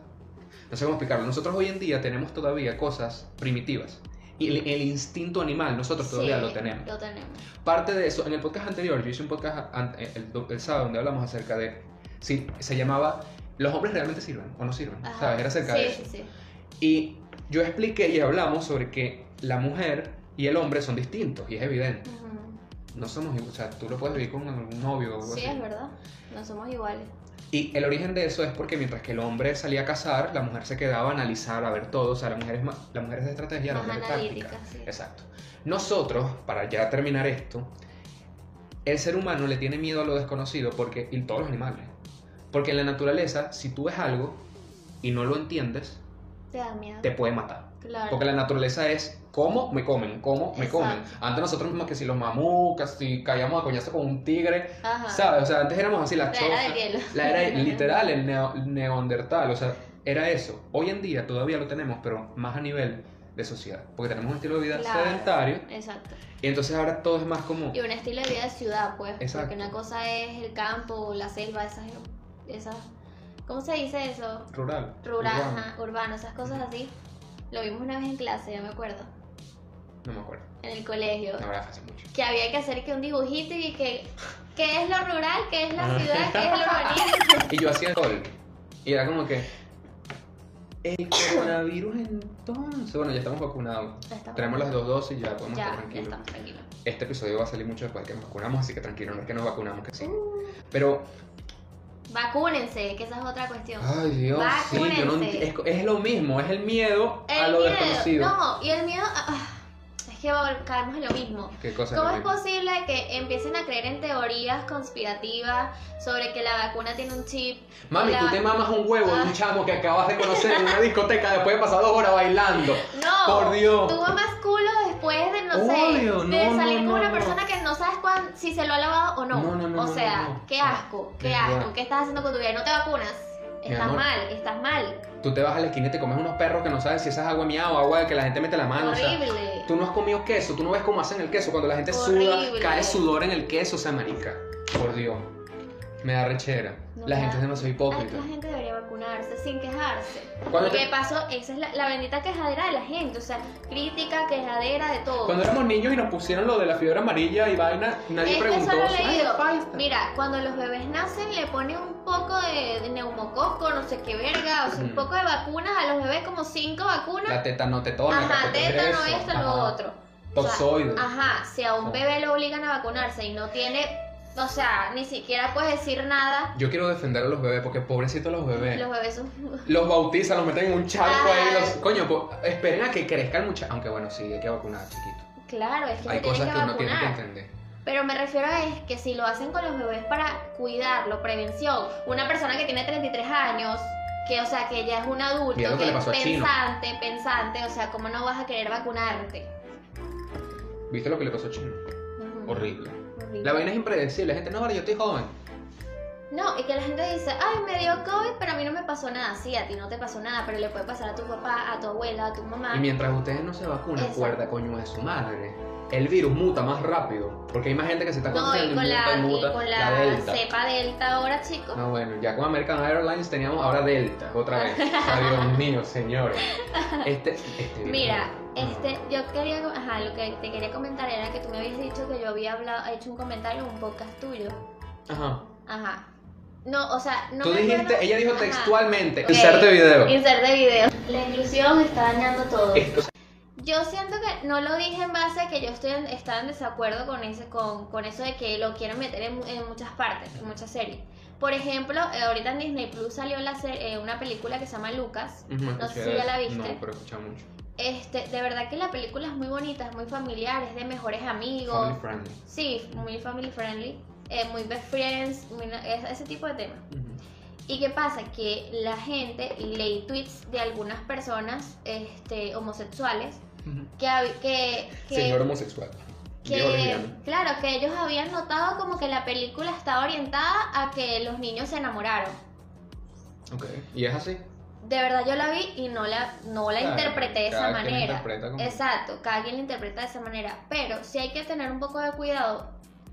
no sé cómo explicarlo, nosotros hoy en día tenemos todavía cosas primitivas. Y el, el instinto animal, nosotros todavía Sí, lo tenemos. Lo tenemos. Parte de eso, en el podcast anterior, yo hice un podcast el, el sábado donde hablamos acerca de, si se llamaba, ¿los hombres realmente sirven o no sirven? Ajá. ¿Sabes? Era acerca sí, de eso. Sí. Y yo expliqué y hablamos sobre que la mujer y el hombre son distintos, y es evidente. Ujú. No somos iguales, o sea, tú lo puedes vivir con algún novio o algo Sí, así. es verdad. No somos iguales. Y el origen de eso es porque mientras que el hombre salía a cazar, la mujer se quedaba a analizar, a ver todo. O sea, la mujer es, ma- la mujer es de estrategia, la Más mujer es táctica. sí. Exacto. Nosotros, para ya terminar esto, el ser humano le tiene miedo a lo desconocido porque, y todos los animales. Porque en la naturaleza, si tú ves algo y no lo entiendes, Te da miedo. te puede matar. Claro. Porque la naturaleza es cómo me comen, cómo me comen. Exacto. Antes nosotros mismos que si los mamucas, si caíamos a coñazo con un tigre, Ajá. ¿sabes? O sea, antes éramos así las La era del hielo. La era literal, el neo- neandertal, o sea, era eso. Hoy en día todavía lo tenemos, pero más a nivel de sociedad. Porque tenemos un estilo de vida Claro. sedentario Exacto. y entonces ahora todo es más como... Y un estilo de vida de ciudad, pues. Exacto. Porque una cosa es el campo, la selva, esas. esas ¿Cómo se dice eso? Rural. Rural, urbano. ajá, urbano, esas cosas así. Lo vimos una vez en clase, yo me acuerdo. No me acuerdo. En el colegio. No, hace mucho. Que había que hacer que un dibujito y que. ¿Qué es lo rural? ¿Qué es la ciudad? ¿Qué es lo urbanismo? Y yo hacía sol. Y era como que... El coronavirus entonces. Bueno, ya estamos vacunados. Estamos- Tenemos las dos dosis y ya podemos Ya, estar ya tranquilos. estamos tranquilos. Este episodio va a salir mucho después de que nos vacunamos, así que tranquilo, no es que nos vacunamos, que sí. Uh. Pero, Vacúnense, que esa es otra cuestión. ay Dios, sí, yo no Vacúnense. es, es lo mismo, es el miedo a El lo miedo, desconocido. no, y el miedo, ah, ah, es que vol- caemos en lo mismo. ¿Qué cosa ¿Cómo es mismo? posible que empiecen a creer en teorías conspirativas sobre que la vacuna tiene un chip? Mami, la- tú te mamas un huevo de Ah. un chamo que acabas de conocer en una discoteca después de pasar dos horas bailando. No, Por Dios. Tú mamas culo después de, no Obvio, sé, de no, salir no, con una persona que no sabes cuán- si se lo ha lavado o no. No, no, no, o sea, qué asco, qué Es asco. verdad. ¿Qué estás haciendo con tu vida? ¿No te vacunas? Estás mal, estás mal. Tú te vas a la esquina y te comes unos perros que no sabes si esa es agua mía o agua de que la gente mete la mano. o sea, Horrible. tú no has comido queso, tú no ves cómo hacen el queso. Cuando la gente Horrible. suda, cae sudor en el queso, o sea, marica. Por Dios. Me da rechera. No la gente es demasiado hipócrita. la gente debería vacunarse sin quejarse. Porque te- pasó, esa es la, la bendita quejadera de la gente. O sea, crítica, quejadera de todo. Cuando éramos niños y nos pusieron lo de la fiebre amarilla y vaina, nadie es que preguntó. Mira, cuando los bebés nacen le ponen un poco de, de neumococo, no sé qué verga, o sea, un poco de vacunas a los bebés, como cinco vacunas. La tetanotetona, Ajá, tétano, esto, lo otro. O sea, Toxoide. ajá, si a un bebé lo obligan a vacunarse y no tiene, o sea, ni siquiera puedes decir nada, Yo quiero defender a los bebés porque pobrecitos los bebés. los bebés son... Los bautizan, los meten en un charco Ah. ahí. Los... Coño, pues, esperen a que crezcan mucho. Aunque bueno, sí, hay que vacunar, chiquito. Claro, es que Hay cosas que que uno tiene que entender. Pero me refiero a es que si lo hacen con los bebés para cuidarlo, prevención, una persona que tiene 33 años, que o sea, que ya es un adulto, que es Chino. pensante, pensante, o sea, ¿cómo no vas a querer vacunarte? ¿Viste lo que le pasó a Chino? Horrible. Horrible. La vaina es impredecible. La gente, no, ahora yo estoy joven. No, y que la gente dice, ay, me dio COVID, pero a mí no me pasó nada. Sí, a ti no te pasó nada, pero le puede pasar a tu papá, a tu abuela, a tu mamá. Y mientras ustedes no se vacunan, cuerda coño de su madre. El virus muta más rápido. Porque hay más gente que se está No, contagiando y con muta la, y muta. y con la, Delta. cepa delta ahora, chicos. No, bueno, ya con American Airlines teníamos ahora Delta, otra vez. Ay, Dios mío, señores. Este, este virus. Mira, este, yo quería, ajá, lo que te quería comentar era que tú me habías dicho que yo había hablado, hecho un comentario en un podcast tuyo. Ajá. Ajá. No, o sea, no Tú me dijiste, acuerdo- ella dijo Ajá. textualmente. Ok. Inserte video. Inserte video. La inclusión está dañando todo. Esto- Yo siento que no lo dije en base a que yo estoy en, estaba en desacuerdo con ese, con, con eso de que lo quieren meter en, en muchas partes, en muchas series. Por ejemplo, eh, ahorita en Disney Plus salió la ser- eh, una película que se llama Lucas. No sé si ya la viste. No, pero he escuchado mucho. Este, de verdad que la película es muy bonita, es muy familiar, es de mejores amigos. Family friendly. Sí, muy family friendly, eh, muy best friends, muy na- es- ese tipo de temas. ¿Y qué pasa? Que la gente leí tweets de algunas personas este, homosexuales. Que, que, que, Señor homosexual. Que claro, que ellos habían notado como que la película estaba orientada a que los niños se enamoraron. Ok. ¿Y es así? De verdad yo la vi y no la, no la interpreté de esa quien manera. interpreta como- Exacto, cada quien la interpreta de esa manera. Pero sí hay que tener un poco de cuidado.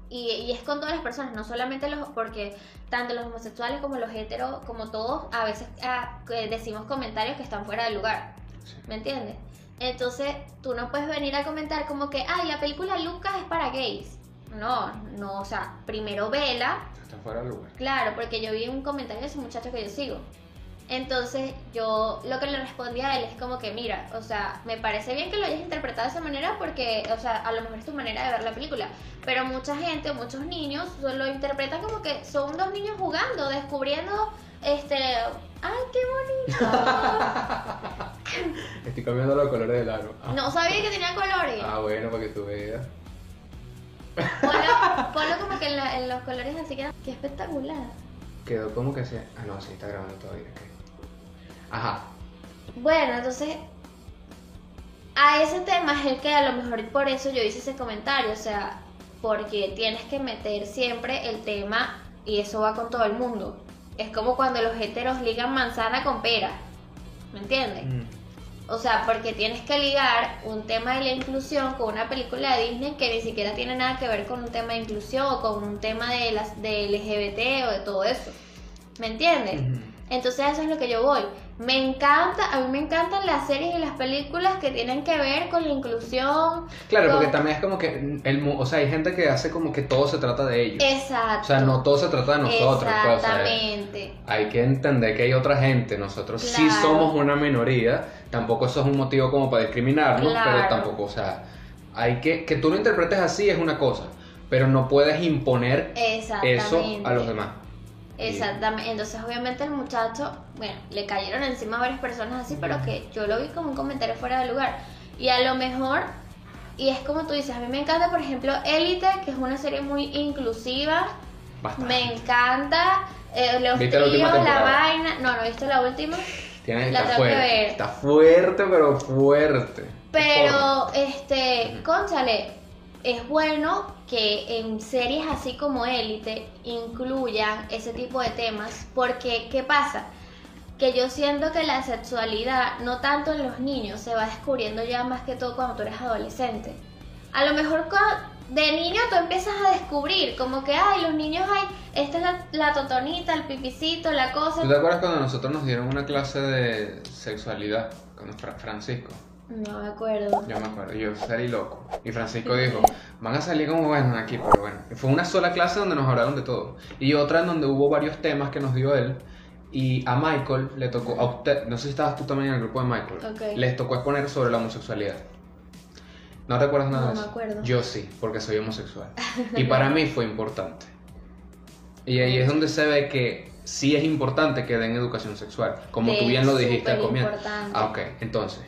Y, y es con todas las personas, no solamente los, porque tanto los homosexuales como los heteros, como todos, a veces ah, decimos comentarios que están fuera de lugar. Sí. ¿Me entiendes? Entonces, tú no puedes venir a comentar como que, ay, la película Lucas es para gays. No, no, o sea, primero vela, Está fuera de lugar. Claro, porque yo vi un comentario de ese muchacho que yo sigo. Entonces yo lo que le respondí a él es como que, mira, o sea, me parece bien que lo hayas interpretado de esa manera porque, o sea, a lo mejor es tu manera de ver la película. Pero mucha gente, muchos niños lo interpretan como que son dos niños jugando, descubriendo, este, ay, qué bonito. Estoy cambiando los colores del aro. Ah. No sabía que tenía colores. Ah, bueno, para que tú veas. Ponlo, ponlo como que en, la- en los colores así que qué espectacular. Quedó como que se. Ah, no, sí, está grabando todavía. ok. Ajá. Bueno, entonces a ese tema es el que a lo mejor por eso yo hice ese comentario, o sea, porque tienes que meter siempre el tema y eso va con todo el mundo. Es como cuando los heteros ligan manzana con pera, ¿me entiendes? Mm. O sea, porque tienes que ligar un tema de la inclusión con una película de Disney que ni siquiera tiene nada que ver con un tema de inclusión o con un tema de las de LGBT o de todo eso. ¿Me entiendes? Entonces eso es lo que yo voy. Me encanta, a mí me encantan las series y las películas que tienen que ver con la inclusión. Claro, con- porque también es como que el, o sea, hay gente que hace como que todo se trata de ellos. Exacto. O sea, no todo se trata de nosotros. pues, o sea, Exactamente. hay que entender que hay otra gente. Nosotros sí Claro. somos una minoría. Tampoco eso es un motivo como para discriminarnos, Claro. pero tampoco, o sea, hay que que tú lo interpretes así es una cosa, pero no puedes imponer Exactamente. eso a los demás. Exactamente. Entonces, obviamente, el muchacho, bueno, le cayeron encima a varias personas así, pero que yo lo vi como un comentario fuera de lugar. Y a lo mejor, y es como tú dices, a mí me encanta, por ejemplo, Élite, que es una serie muy inclusiva. Bastante. Me encanta. eh, los ¿Viste la tríos, vaina. No, no he visto la última. Tienes, La está tengo que fuerte. ver. Está fuerte, pero fuerte. Pero, este, conchale, es bueno que en series así como Élite incluyan ese tipo de temas, porque ¿qué pasa? Que yo siento que la sexualidad, no tanto en los niños, se va descubriendo ya más que todo cuando tú eres adolescente. A lo mejor de niño tú empiezas a descubrir, como que, ay, los niños hay, esta es la, la totonita, el pipicito, la cosa. ¿Tú te acuerdas cuando nosotros nos dieron una clase de sexualidad con Fra- Francisco? No me acuerdo. Yo me acuerdo, yo salí loco. Y Francisco dijo, van a salir como buenos aquí, pero bueno. Fue una sola clase donde nos hablaron de todo. Y otra en donde hubo varios temas que nos dio él. Y a Michael le tocó, a usted, no sé si estabas tú también en el grupo de Michael, Ok. les tocó exponer sobre la homosexualidad. ¿No recuerdas nada No de me eso? acuerdo. Yo sí, porque soy homosexual. Y para mí fue importante. Y ahí es donde se ve que sí es importante que den educación sexual, como tú bien lo dijiste al comienzo. Ah, ok, entonces,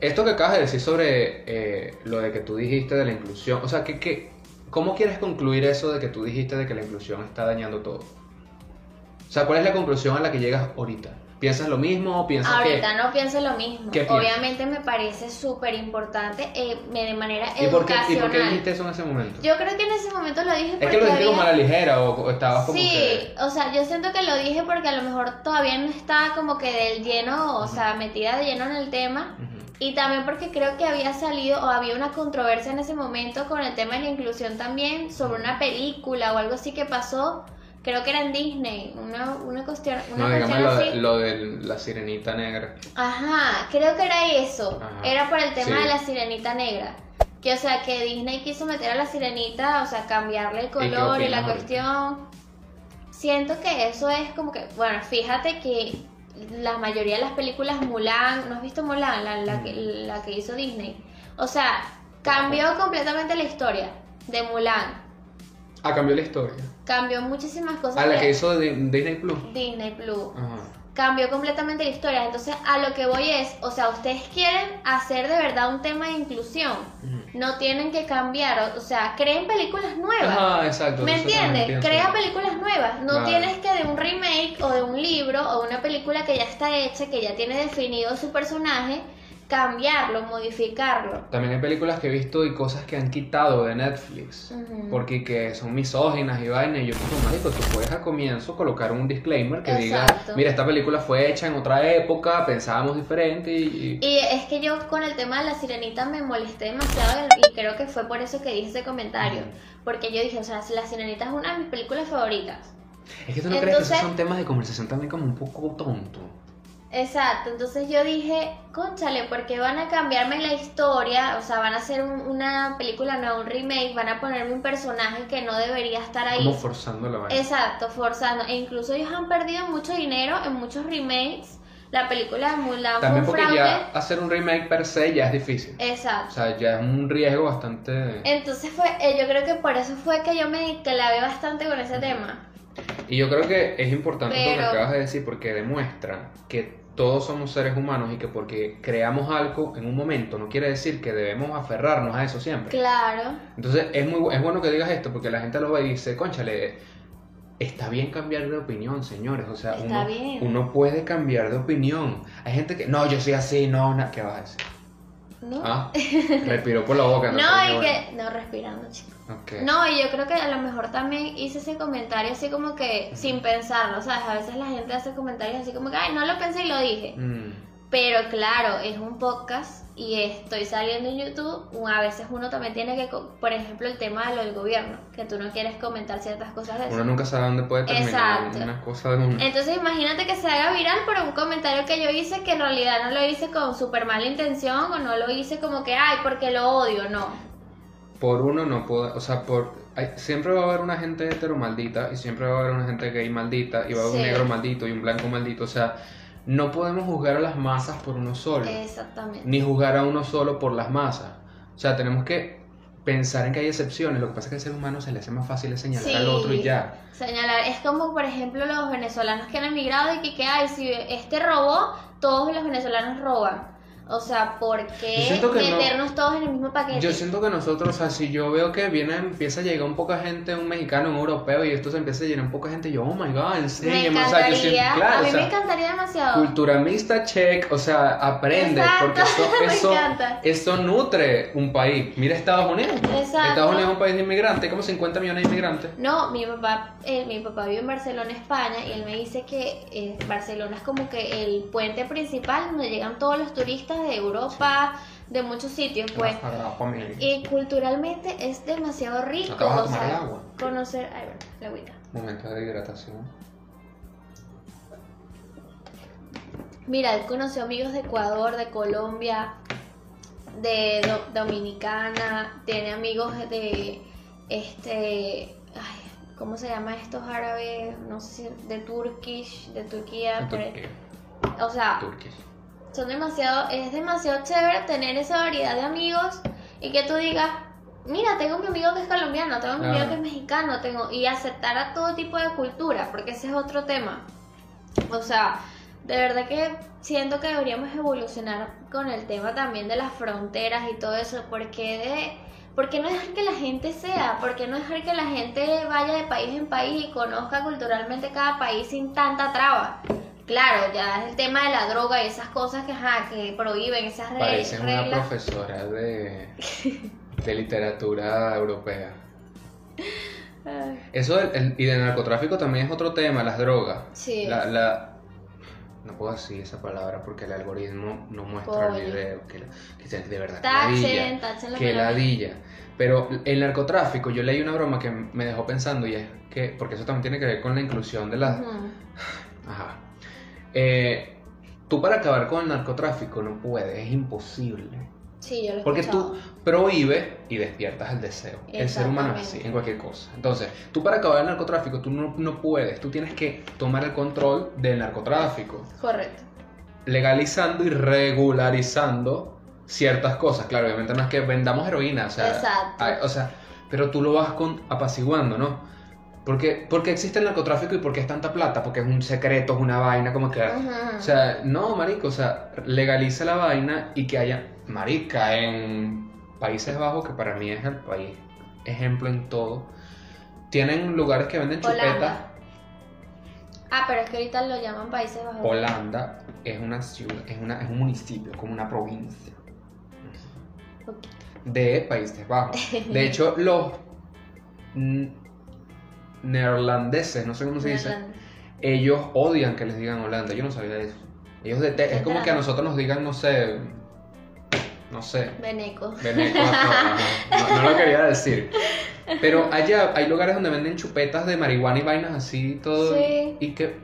esto que acabas de decir sobre eh, lo de que tú dijiste de la inclusión, o sea, que, que, ¿cómo quieres concluir eso de que tú dijiste de que la inclusión está dañando todo? O sea, ¿cuál es la conclusión a la que llegas ahorita? ¿Piensas lo mismo o piensas Ahorita no pienso lo mismo. Obviamente me parece súper importante eh, de manera. ¿Y por, qué, ¿Y por qué dijiste eso en ese momento? Yo creo que en ese momento lo dije porque es que lo dijiste como a la había- ligera o, o estabas como Sí, que... o sea, yo siento que lo dije porque a lo mejor todavía no estaba como que del lleno, o sea, metida de lleno en el tema. Y también porque creo que había salido o había una controversia en ese momento con el tema de la inclusión también sobre una película o algo así que pasó. Creo que era en Disney, una, una cuestión, una No, dígame cuestión lo, así. de- lo de la sirenita negra. Ajá, creo que era eso. Ajá. Era por el tema Sí. de la sirenita negra. Que o sea, que Disney quiso meter a la sirenita, o sea, cambiarle el color y, la opinas ahorita? cuestión. Siento que eso es como que, bueno, fíjate que la mayoría de las películas Mulan, ¿no has visto Mulan? La, la, que, Mm. la que hizo Disney. O sea, cambió completamente la historia de Mulan. Ah, cambió la historia. Cambió muchísimas cosas Ah, la de que hizo de Disney Plus. Disney Plus Ajá. cambió completamente la historia. Entonces, a lo que voy es, o sea, ustedes quieren hacer de verdad un tema de inclusión. No tienen que cambiar, o- sea, creen películas nuevas. Ajá, exacto. ¿Me entiendes? Crea películas nuevas. No tienes que de un remake o de un libro o una película que ya está hecha, que ya tiene definido su personaje, cambiarlo, modificarlo. También hay películas que he visto y cosas que han quitado de Netflix. Porque que son misóginas y vaina. Y yo digo, marico, tú puedes al comienzo colocar un disclaimer que diga, mira, esta película fue hecha en otra época, pensábamos diferente y... y- Y es que yo con el tema de la sirenita me molesté demasiado y creo que fue por eso que dije ese comentario. Porque yo dije, o sea, la sirenita es una de mis películas favoritas. Es que tú no crees que esos son temas de conversación también como un poco tonto. Exacto, entonces yo dije, conchale, porque van a cambiarme la historia, o sea, van a hacer un- una película, no un remake, van a ponerme un personaje que no debería estar ahí. Como forzando la vaina. Exacto, forzando. E incluso ellos han perdido mucho dinero en muchos remakes. La película de Mulan También fue porque fraude. ya hacer un remake per se ya es difícil. O Exacto. sea, ya es un riesgo bastante... Entonces fue, eh, yo creo que por eso fue que yo me clavé bastante con ese tema. Y yo creo que es importante lo que acabas de decir porque demuestra que todos somos seres humanos y que porque creamos algo en un momento no quiere decir que debemos aferrarnos a eso siempre. Claro. Entonces es muy es bueno que digas esto porque la gente lo ve y dice, conchale, está bien cambiar de opinión, señores. O sea, uno, uno puede cambiar de opinión. Hay gente que, no, yo soy así, no, na- ¿qué vas a decir? ¿No? Ah, respiró por la boca. No, y bueno. que. No, respirando, chico. No, y yo creo que a lo mejor también hice ese comentario así como que sin pensarlo, ¿sabes? A veces la gente hace comentarios así como que, ay, no lo pensé y lo dije. Mm, Pero claro, es un podcast y estoy saliendo en YouTube. A veces uno también tiene que, por ejemplo, el tema de lo del gobierno, que tú no quieres comentar ciertas cosas de eso. Uno nunca sabe dónde puede terminar Exacto. una cosa de. Entonces imagínate que se haga viral por un comentario que yo hice que en realidad no lo hice con súper mala intención o no lo hice como que, ay, porque lo odio, no. Por uno no puedo, o sea, por hay- siempre va a haber una gente hetero maldita y siempre va a haber una gente gay maldita y va a haber Sí. un negro maldito y un blanco maldito, o sea, no podemos juzgar a las masas por uno solo, Exactamente. ni juzgar a uno solo por las masas. O sea, tenemos que pensar en que hay excepciones, lo que pasa es que al ser humano se le hace más fácil es señalar al otro y ya. Señalar, es como por ejemplo los venezolanos que han emigrado y que, que ay, si este robó, todos los venezolanos roban. O sea, ¿por qué no. meternos todos en el mismo paquete? Yo siento que nosotros, o sea, si yo veo que viene, empieza a llegar un poca gente, un mexicano, un europeo, y esto se empieza a llenar un poca gente, yo, oh my god, me enséñame, o sea, yo siento, claro, a mí o sea, me encantaría demasiado. Culturamista check, o sea, aprende, Exacto, porque eso, me eso, eso nutre un país. Mira Estados Unidos. Exacto. Estados Unidos es un país de inmigrantes, como 50 millones de inmigrantes. No, mi papá, eh, mi papá vive en Barcelona, España, y él me dice que eh, Barcelona es como que el puente principal donde llegan todos los turistas de Europa, de muchos sitios, pues. Y culturalmente es demasiado rico. ¿No te vas a o tomar sea, el agua? Conocer. Ay, bueno, la agüita. Momento de hidratación. Mira, él conoció amigos de Ecuador, de Colombia, de Do- Dominicana, tiene amigos de este. Ay, ¿Cómo se llama estos árabes? No sé si de Turkish, de Turquía. Turquía. O sea, Turquía. Son demasiado, es demasiado chévere tener esa variedad de amigos y que tú digas, mira, tengo mi amigo que es colombiano, tengo mi amigo que es mexicano, tengo y aceptar a todo tipo de cultura, porque ese es otro tema. O sea, de verdad que siento que deberíamos evolucionar con el tema también de las fronteras y todo eso, porque de ¿Por qué no dejar que la gente sea? ¿Por qué no dejar que la gente vaya de país en país y conozca culturalmente cada país sin tanta traba? Claro, ya es el tema de la droga y esas cosas que, ajá, que prohíben, esas re- Parece una reglas. profesora de, de literatura europea. Eso del- el- y de narcotráfico también es otro tema, las drogas. Sí. La, la- no puedo decir esa palabra porque el algoritmo no muestra el video. Que, que de verdad, que Tachen, ladilla, tachen que ladilla. Pero el narcotráfico, yo leí una broma que me dejó pensando y es que, porque eso también tiene que ver con la inclusión de las... Ajá. Eh, tú para acabar con el narcotráfico no puedes, es imposible. Sí, yo lo he Porque escuchado. tú prohíbes y despiertas el deseo. El ser humano es así, en cualquier cosa. Entonces, tú para acabar el narcotráfico, tú no, no puedes. Tú tienes que tomar el control del narcotráfico, Correcto. legalizando y regularizando ciertas cosas. Claro, obviamente no es que vendamos heroína, o sea, Exacto. hay- o sea, pero tú lo vas con, apaciguando, ¿no? Porque, porque existe el narcotráfico y porque es tanta plata, porque es un secreto, es una vaina, como que... O sea, no, marico, o sea, legaliza la vaina y que haya marica en Países Bajos, que para mí es el país ejemplo en todo. Tienen lugares que venden chupetas. Ah, pero es que ahorita lo llaman Países Bajos. Holanda es una ciudad, es, una, es un municipio, como una provincia de Países Bajos. De hecho, los mm, neerlandeses, no sé cómo se dice, ellos odian que les digan Holanda. Yo no sabía eso. Ellos dete- es como que a nosotros nos digan, no sé, no sé, Veneco. Veneco, ajá, no, no lo quería decir. Pero allá hay lugares donde venden chupetas de marihuana y vainas así, todo. Sí. Y que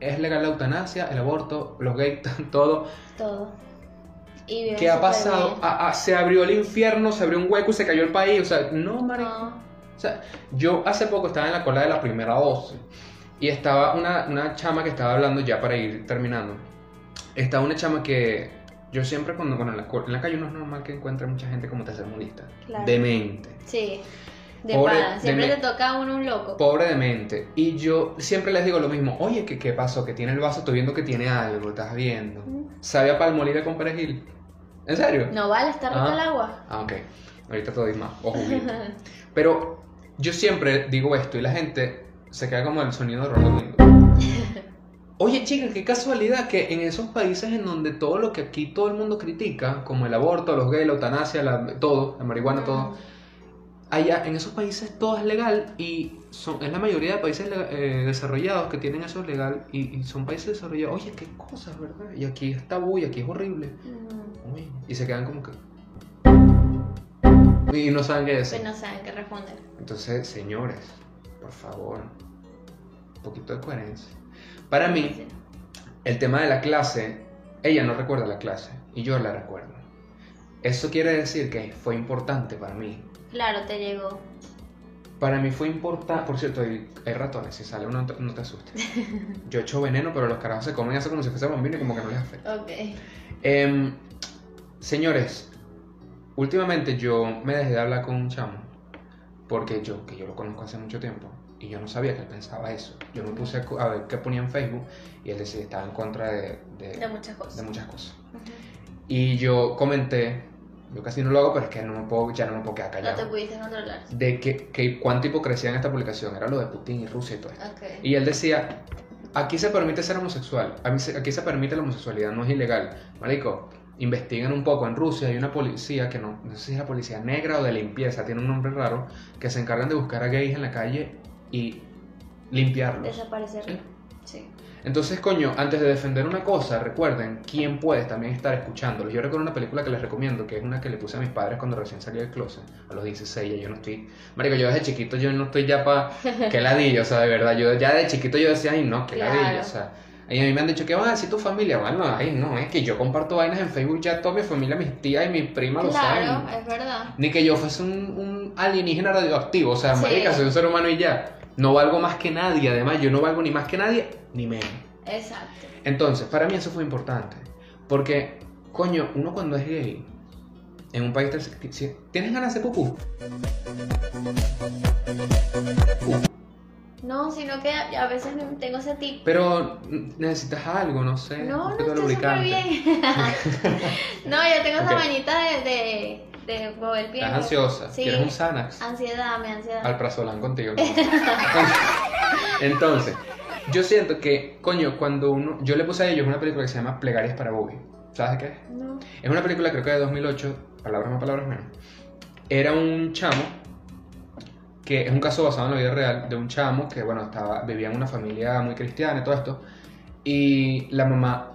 es legal la eutanasia, el aborto, los gays, todo. Todo. Y ¿Qué ha pasado? Ah, ah, se abrió el infierno, se abrió un hueco y se cayó el país. O sea, no, marico. No. O sea, yo hace poco estaba en la cola de la primera dosis y estaba una, una chama que estaba hablando ya para ir terminando. Estaba una chama que yo siempre cuando, cuando en, la, en la calle no es normal que encuentre mucha gente como tercermundista. Claro. Demente. Sí. De Pobre- pana. Siempre de te toca a uno un loco. Pobre demente. Y yo siempre les digo lo mismo. Oye, ¿qué, qué pasó? Que tiene el vaso, estoy viendo que tiene algo, estás viendo. ¿Sabe a palmolive con perejil? ¿En serio? No vale estar rico Ah. el agua. Ah, ok. Ahorita te doy más. O juguito. Pero yo siempre digo esto y la gente se queda como el sonido de Rolando. Oye, chica, qué casualidad que en esos países en donde todo lo que aquí todo el mundo critica, como el aborto, los gays, la eutanasia, la- todo, la marihuana, todo, allá en esos países todo es legal y son, es la mayoría de países eh, desarrollados que tienen eso legal y, y son países desarrollados. Oye, qué cosas, ¿verdad? Y aquí es tabú y aquí es horrible. Mm, Uy, y se quedan como que... Y no saben qué decir. Pues no saben qué responder. Entonces, señores, por favor, un poquito de coherencia. Para mí, Sí. el tema de la clase, ella no recuerda la clase y yo la recuerdo. Eso quiere decir que fue importante para mí. Claro, te llegó. Para mí fue importante, por cierto, hay, hay ratones, si sale uno no te, no te asustes. Yo echo veneno, pero los carajos se comen eso como si fuese bombino y como que no les afecta. Ok. Em, señores, últimamente yo me dejé de hablar con un chamo porque yo, que yo lo conozco hace mucho tiempo y yo no sabía que él pensaba eso. Yo me puse a, ver qué ponía en Facebook y él decía que estaba en contra de, de- De muchas cosas. de muchas cosas. Y yo comenté, yo casi no lo hago, pero es que no me puedo, ya no me puedo quedar No te callado. pudiste controlar. De que, que cuánta hipocresía en esta publicación era lo de Putin y Rusia y todo esto. Y él decía, aquí se permite ser homosexual, aquí se permite la homosexualidad, no es ilegal. Marico, investiguen un poco, en Rusia hay una policía que no, no sé si es la policía negra o de limpieza, tiene un nombre raro, que se encargan de buscar a gays en la calle y limpiarlos. Desaparecer. Sí. Sí. Entonces, coño, antes de defender una cosa, recuerden quién puede también estar escuchándolos. Yo recuerdo una película que les recomiendo, que es una que le puse a mis padres cuando recién salí del closet, a los 16, ya yo no estoy... Marico, yo desde chiquito yo no estoy ya pa... que ladillo, o sea, de verdad, yo ya de chiquito yo decía, ay, no, que Claro. ladillo, o sea... Y a mí me han dicho, ¿qué van a decir tu familia? Bueno, ay, no, es que yo comparto vainas en Facebook, ya toda mi familia, mis tías y mis primas lo Claro, saben. es verdad. Ni que yo fuese un, un alienígena radioactivo, o sea, Sí. marica, soy un ser humano y ya. No valgo más que nadie, además, yo no valgo ni más que nadie, ni menos. Exacto. Entonces, para mí eso fue importante. Porque, coño, uno cuando es gay, en un país... ¿Tienes ganas de pupú? No, sino que a veces tengo ese tip. Pero necesitas algo, no sé. No, no, estoy súper bien. no, yo tengo esa manita de, de, de mover bien. Estás ansiosa. Sí. ¿Quieres un Xanax? Ansiedad, me ansiedad. Alprazolam contigo. Entonces, yo siento que, coño, cuando uno... Yo le puse a ellos una película que se llama Plegarias para Bobby. ¿Sabes qué es? No. Es una película creo que de 2008, palabras más, palabras menos. Era un chamo, que es un caso basado en la vida real, de un chamo que, bueno, estaba, vivía en una familia muy cristiana y todo esto, y la mamá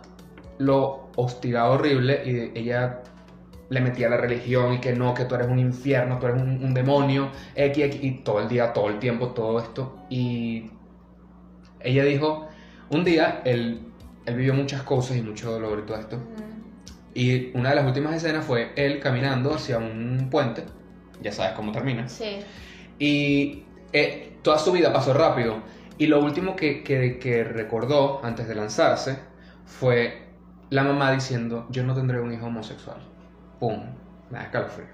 lo hostigaba horrible y ella le metía la religión y que no, que tú eres un infierno, tú eres un, un demonio, X, X, y todo el día, todo el tiempo, todo esto. Y ella dijo, un día él, él vivió muchas cosas y mucho dolor y todo esto. Y una de las últimas escenas fue él caminando hacia un puente, ya sabes cómo termina. Sí. Y eh, toda su vida pasó rápido. Y lo último que, que- que recordó antes de lanzarse fue la mamá diciendo, yo no tendré un hijo homosexual. ¡Pum! Me da escalofrío.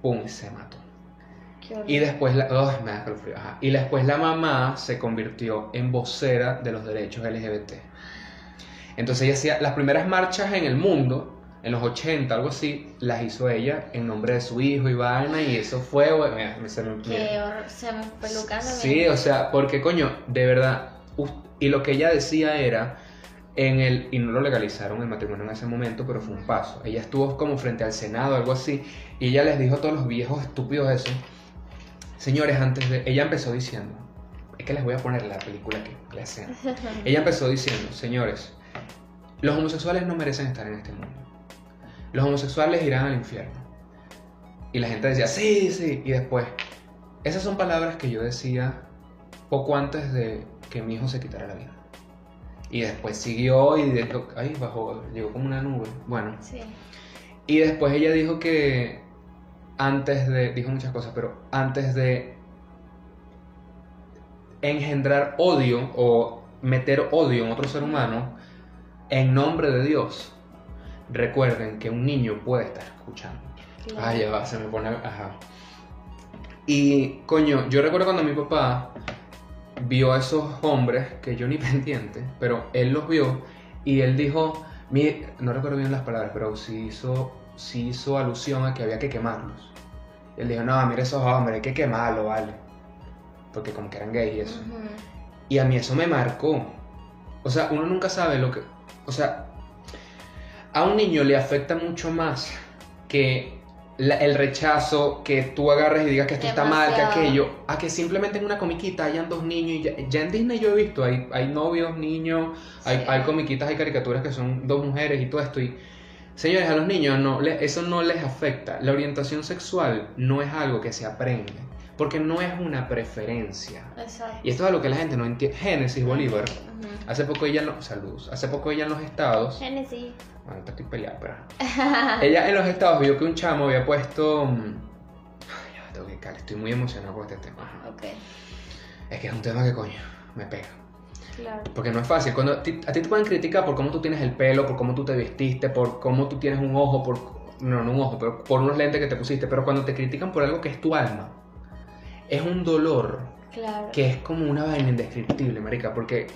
¡Pum! Se mató. Y después la, ¡Ay, me da ajá. Y después la mamá se convirtió en vocera de los derechos LGBT. Entonces ella hacía las primeras marchas en el mundo, en los 80, algo así, las hizo ella en nombre de su hijo y vaina, y eso fue, bueno, mira, me- se me, mira. Se me Sí, o sea, porque coño, de verdad, y lo que ella decía era, en el, y no lo legalizaron el matrimonio en ese momento, pero fue un paso. Ella estuvo como frente al Senado, algo así, y ella les dijo a todos los viejos estúpidos eso. Señores, antes de, ella empezó diciendo, es que les voy a poner la película aquí, la escena. Ella empezó diciendo, señores, los homosexuales no merecen estar en este mundo. Los homosexuales irán al infierno. Y la gente decía, sí, sí. Y después, esas son palabras que yo decía poco antes de que mi hijo se quitara la vida. Y después siguió y dijo, ay, bajó, llegó como una nube. Bueno, Sí. y después ella dijo que antes de, dijo muchas cosas, pero antes de engendrar odio o meter odio en otro ser humano, en nombre de Dios, recuerden que un niño puede estar escuchando. Claro. Ah, ya va, se me pone. Ajá. Y, coño, yo recuerdo cuando mi papá vio a esos hombres, que yo ni pendiente, pero él los vio y él dijo, mi- no recuerdo bien las palabras, pero sí hizo, sí hizo alusión a que había que quemarlos. Y él dijo, no, mira esos hombres, hay que quemarlos, vale. Porque como que eran gays y eso. Y a mí eso me marcó. O sea, uno nunca sabe lo que... O sea, a un niño le afecta mucho más que la- el rechazo, que tú agarres y digas que esto está mal, que aquello, a que simplemente en una comiquita hayan dos niños y ya, ya en Disney yo he visto, hay, hay novios, niños, hay, hay comiquitas, hay caricaturas que son dos mujeres y todo esto y señores, a los niños no, le- eso no les afecta. La orientación sexual no es algo que se aprende, porque no es una preferencia. Exacto. Y esto es algo que la gente no entiende. Génesis Bolívar, Ujú. hace poco ella no, saludos, hace poco ella en los estados, Genesis. bueno, estoy peleada, pero ella en los estados vio que un chamo había puesto. mm, ay, ya tengo que callar, estoy muy emocionado con este tema. Ok, Es que es un tema que coño, me pega. claro. Porque no es fácil. Cuando a ti, a ti te pueden criticar por cómo tú tienes el pelo, por cómo tú te vestiste, por cómo tú tienes un ojo, por. No, no un ojo, pero por unos lentes que te pusiste. Pero cuando te critican por algo que es tu alma, es un dolor Claro. que es como una vaina indescriptible, marica, porque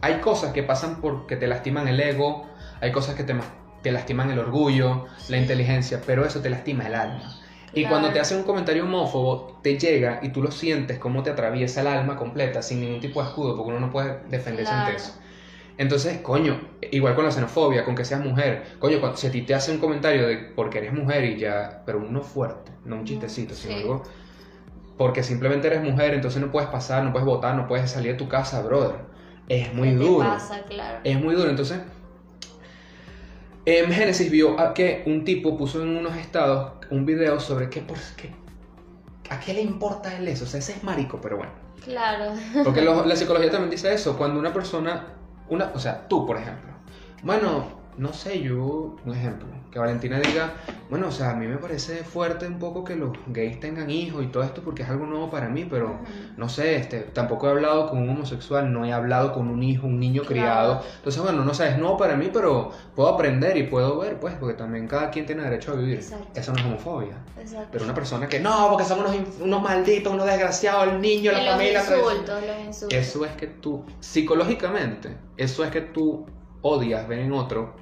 hay cosas que pasan porque te lastiman el ego, hay cosas que te, te lastiman el orgullo, la inteligencia, pero eso te lastima el alma. Y Claro. cuando te hacen un comentario homófobo, te llega y tú lo sientes como te atraviesa el alma completa sin ningún tipo de escudo, porque uno no puede defenderse ante Claro. eso. Entonces, coño, igual con la xenofobia, con que seas mujer, coño, cuando, si a ti te hacen un comentario de porque eres mujer y ya, pero uno fuerte, no un chistecito, sino Sí. algo porque simplemente eres mujer, entonces no puedes pasar, no puedes votar, no puedes salir de tu casa, brother. Es muy ¿Qué te duro. pasa? Claro. Es muy duro. Entonces, en Génesis vio a que un tipo puso en unos estados un video sobre qué por qué. ¿A qué le importa él eso? O sea, ese es marico, pero bueno. Claro. Porque lo- la psicología también dice eso. Cuando una persona, una, o sea, tú, por ejemplo, bueno, no sé, yo, un ejemplo, que Valentina diga, bueno, o sea, a mí me parece fuerte un poco que los gays tengan hijos y todo esto porque es algo nuevo para mí, pero no sé, este, tampoco he hablado con un homosexual, no he hablado con un hijo, un niño Claro. criado. Entonces, bueno, no sé, es nuevo para mí, pero puedo aprender y puedo ver, pues, porque también cada quien tiene derecho a vivir. Exacto. Eso no es homofobia. Exacto. Pero una persona que no, porque son unos, unos malditos, unos desgraciados, el niño, la Y los familia. la tradición". insultos, los insultos. Eso es que tú, psicológicamente, eso es que tú odias ver en otro,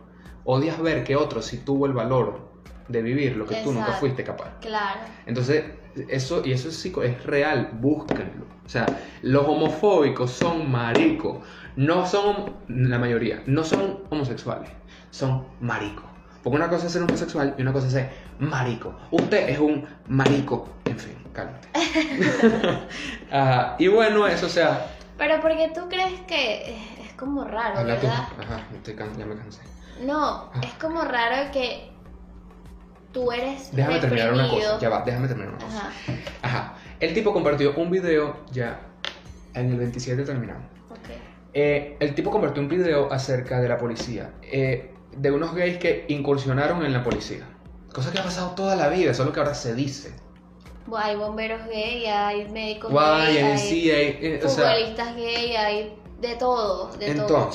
odias ver que otro sí tuvo el valor de vivir lo que tú nunca fuiste capaz. Claro. Entonces, eso, y eso es, psico- es real, búsquenlo. O sea, los homofóbicos son maricos, no son, la mayoría, no son homosexuales, son maricos. Porque una cosa es ser homosexual y una cosa es ser marico. Usted es un marico, en fin, cálmate. Ajá, Y bueno, eso, o sea, Pero porque tú crees que es- como raro, habla tú. ¿verdad? Ajá, estoy can- ya me cansé. No, es como raro que tú eres Déjame terminar una cosa, ya va, déjame terminar una cosa. Ajá. Ajá, el tipo compartió un video, ya, en el 27 terminamos. Ok. Eh, el tipo compartió un video acerca de la policía, eh, de unos gays que incursionaron en la policía. Cosa que ha pasado toda la vida, solo que ahora se dice. Bueno, hay bomberos gay, hay médicos gay, YMCA, hay eh, o sea, futbolistas gay, hay de todo, de todo.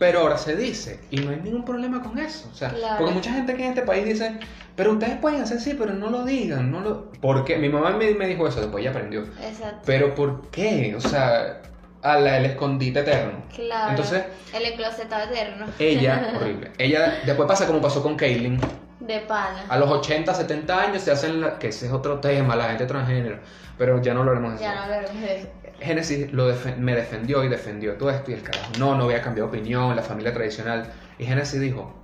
Pero ahora se dice y no hay ningún problema con eso. O sea, Claro. porque mucha gente aquí en este país dice, pero ustedes pueden hacer sí, pero no lo digan, no lo... Porque mi mamá me, me dijo eso, después ella aprendió. Exacto. Pero ¿por qué? O sea, a la, el escondite eterno. Claro. Entonces, el enclosetado eterno. ella, horrible. Ella, después pasa como pasó con Kaylin. De pana. A los 80, 70 años se hacen, la- que ese es otro tema, la gente transgénero. Pero ya no hablaremos de eso. Ya no hablaremos de eso. Génesis lo me defendió y defendió todo esto y el carajo. No, no voy a cambiar de opinión, la familia tradicional. Y Génesis dijo,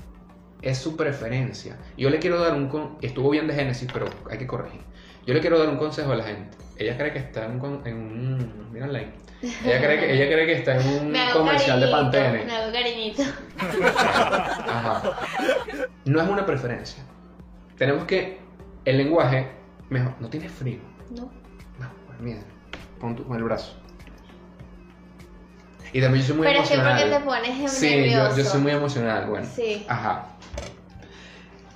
es su preferencia. Yo le quiero dar un... con- Estuvo bien de Génesis, pero hay que corregir. Yo le quiero dar un consejo a la gente. Ella cree que está en un... En un. Ella cree, que, ella cree que está en un comercial de Pantene. Me hago cariñito. Ajá. No es una preferencia. Tenemos que... El lenguaje... Mejor, no tiene frío. No. No, pues mira, tu, pon el brazo. Y también yo soy muy Pero es que emocional. porque te pones sí, nervioso. yo, yo soy muy emocional, bueno. Sí. Ajá.